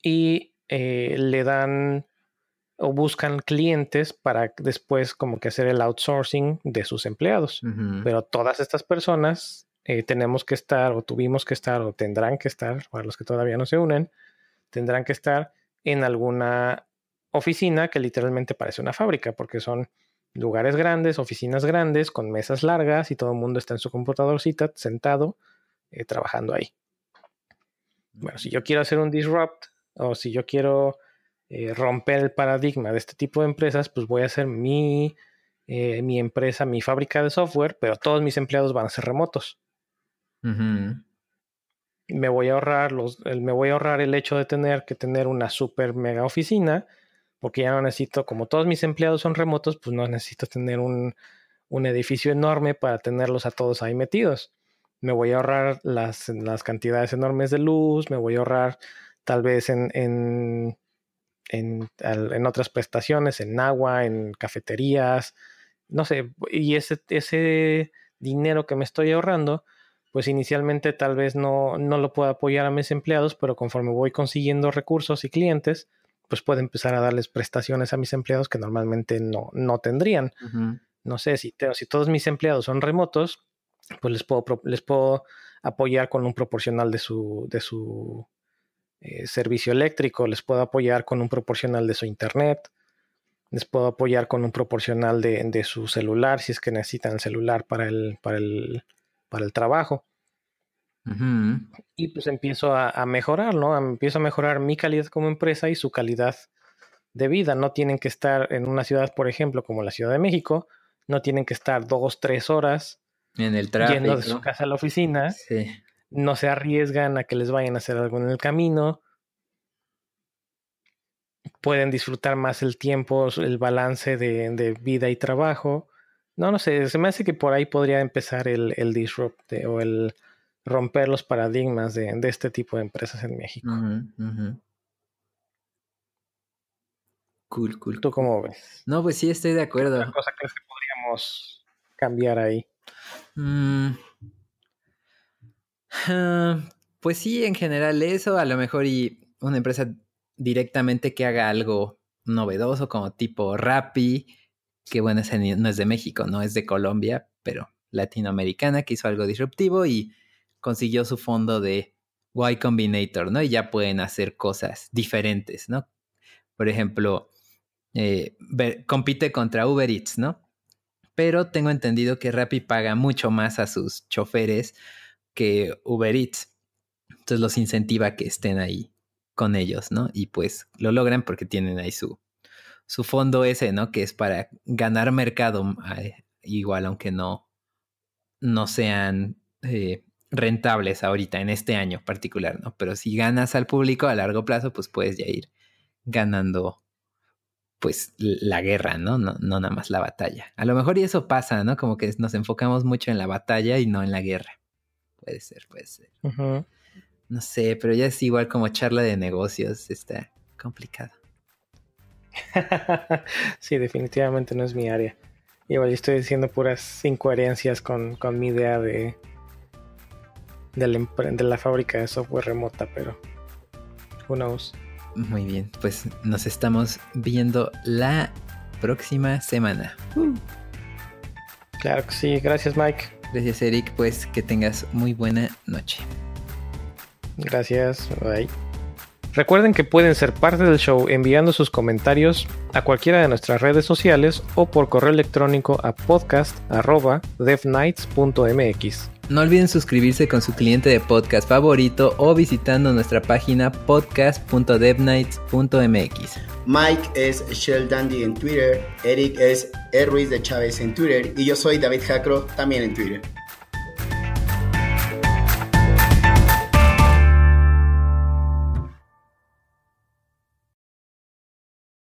Y eh, le dan o buscan clientes para después como que hacer el outsourcing de sus empleados. Pero todas estas personas eh, tenemos que estar o tuvimos que estar o tendrán que estar, para los que todavía no se unen, tendrán que estar en alguna oficina que literalmente parece una fábrica porque son lugares grandes, oficinas grandes, con mesas largas y todo el mundo está en su computadorcita sentado eh, trabajando ahí. Bueno, si yo quiero hacer un disrupt o si yo quiero eh, romper el paradigma de este tipo de empresas, pues voy a hacer mi, eh, mi empresa, mi fábrica de software, pero todos mis empleados van a ser remotos. Me voy a ahorrar los, me voy a ahorrar el hecho de tener que tener una super mega oficina porque ya no necesito, como todos mis empleados son remotos, pues no necesito tener un, edificio enorme para tenerlos a todos ahí metidos. Me voy a ahorrar las, las cantidades enormes de luz, me voy a ahorrar tal vez en, en, en, otras prestaciones, en agua, en cafeterías, no sé, y ese, ese dinero que me estoy ahorrando, pues inicialmente tal vez no, no lo pueda apoyar a mis empleados, pero conforme voy consiguiendo recursos y clientes, pues puedo empezar a darles prestaciones a mis empleados que normalmente no, no tendrían. No sé, si, si todos mis empleados son remotos, pues les puedo, les puedo apoyar con un proporcional de su, de su eh, servicio eléctrico, les puedo apoyar con un proporcional de su internet, les puedo apoyar con un proporcional de, de su celular si es que necesitan el celular para el, para el, para el trabajo. Y pues empiezo a, mejorar, ¿no? Empiezo a mejorar mi calidad como empresa y su calidad de vida. No tienen que estar en una ciudad, por ejemplo, como la Ciudad de México, no tienen que estar dos, tres horas en el tráfico. yendo de su casa a la oficina. No se arriesgan a que les vayan a hacer algo en el camino. Pueden disfrutar más el tiempo, el balance de, vida y trabajo. No, no sé, se me hace que por ahí podría empezar el, el disrupt o el romper los paradigmas de, este tipo de empresas en México. Cool, cool. ¿Tú cómo ves? No, pues sí, estoy de acuerdo. ¿Qué cosa crees que podríamos cambiar ahí? Mm. Ah, pues sí, en general eso, a lo mejor y una empresa directamente que haga algo novedoso como tipo Rappi, que bueno, no es de México, no es de Colombia, pero latinoamericana, que hizo algo disruptivo y consiguió su fondo de Y Combinator, ¿no? Y ya pueden hacer cosas diferentes, ¿no? Por ejemplo, eh, compite contra Uber Eats, ¿no? Pero tengo entendido que Rappi paga mucho más a sus choferes que Uber Eats. Entonces los incentiva que estén ahí con ellos, ¿no? Y pues lo logran porque tienen ahí su, su fondo ese, ¿no? Que es para ganar mercado, eh, igual aunque no, no sean eh, rentables ahorita, en este año particular, ¿no? Pero si ganas al público a largo plazo, pues puedes ya ir ganando, pues, la guerra, ¿no? No, no nada más la batalla. A lo mejor y eso pasa, ¿no? Como que nos enfocamos mucho en la batalla y no en la guerra. Puede ser, puede ser. No sé, pero ya es igual como charla de negocios, está complicado. sí, definitivamente no es mi área. Igual estoy diciendo puras incoherencias con, con mi idea de, de la, de la fábrica de software remota, pero who knows. Muy bien, pues nos estamos viendo la próxima semana. Claro que sí, gracias Mike. Gracias Eric, pues que tengas muy buena noche. Gracias, bye. Recuerden que pueden ser parte del show enviando sus comentarios a cualquiera de nuestras redes sociales o por correo electrónico a podcast.devnights.mx. No olviden suscribirse con su cliente de podcast favorito o visitando nuestra página podcast.devnights.mx. Mike es Shell Dandy en Twitter, Eric es Ruiz de Chávez en Twitter y yo soy David Jacro también en Twitter.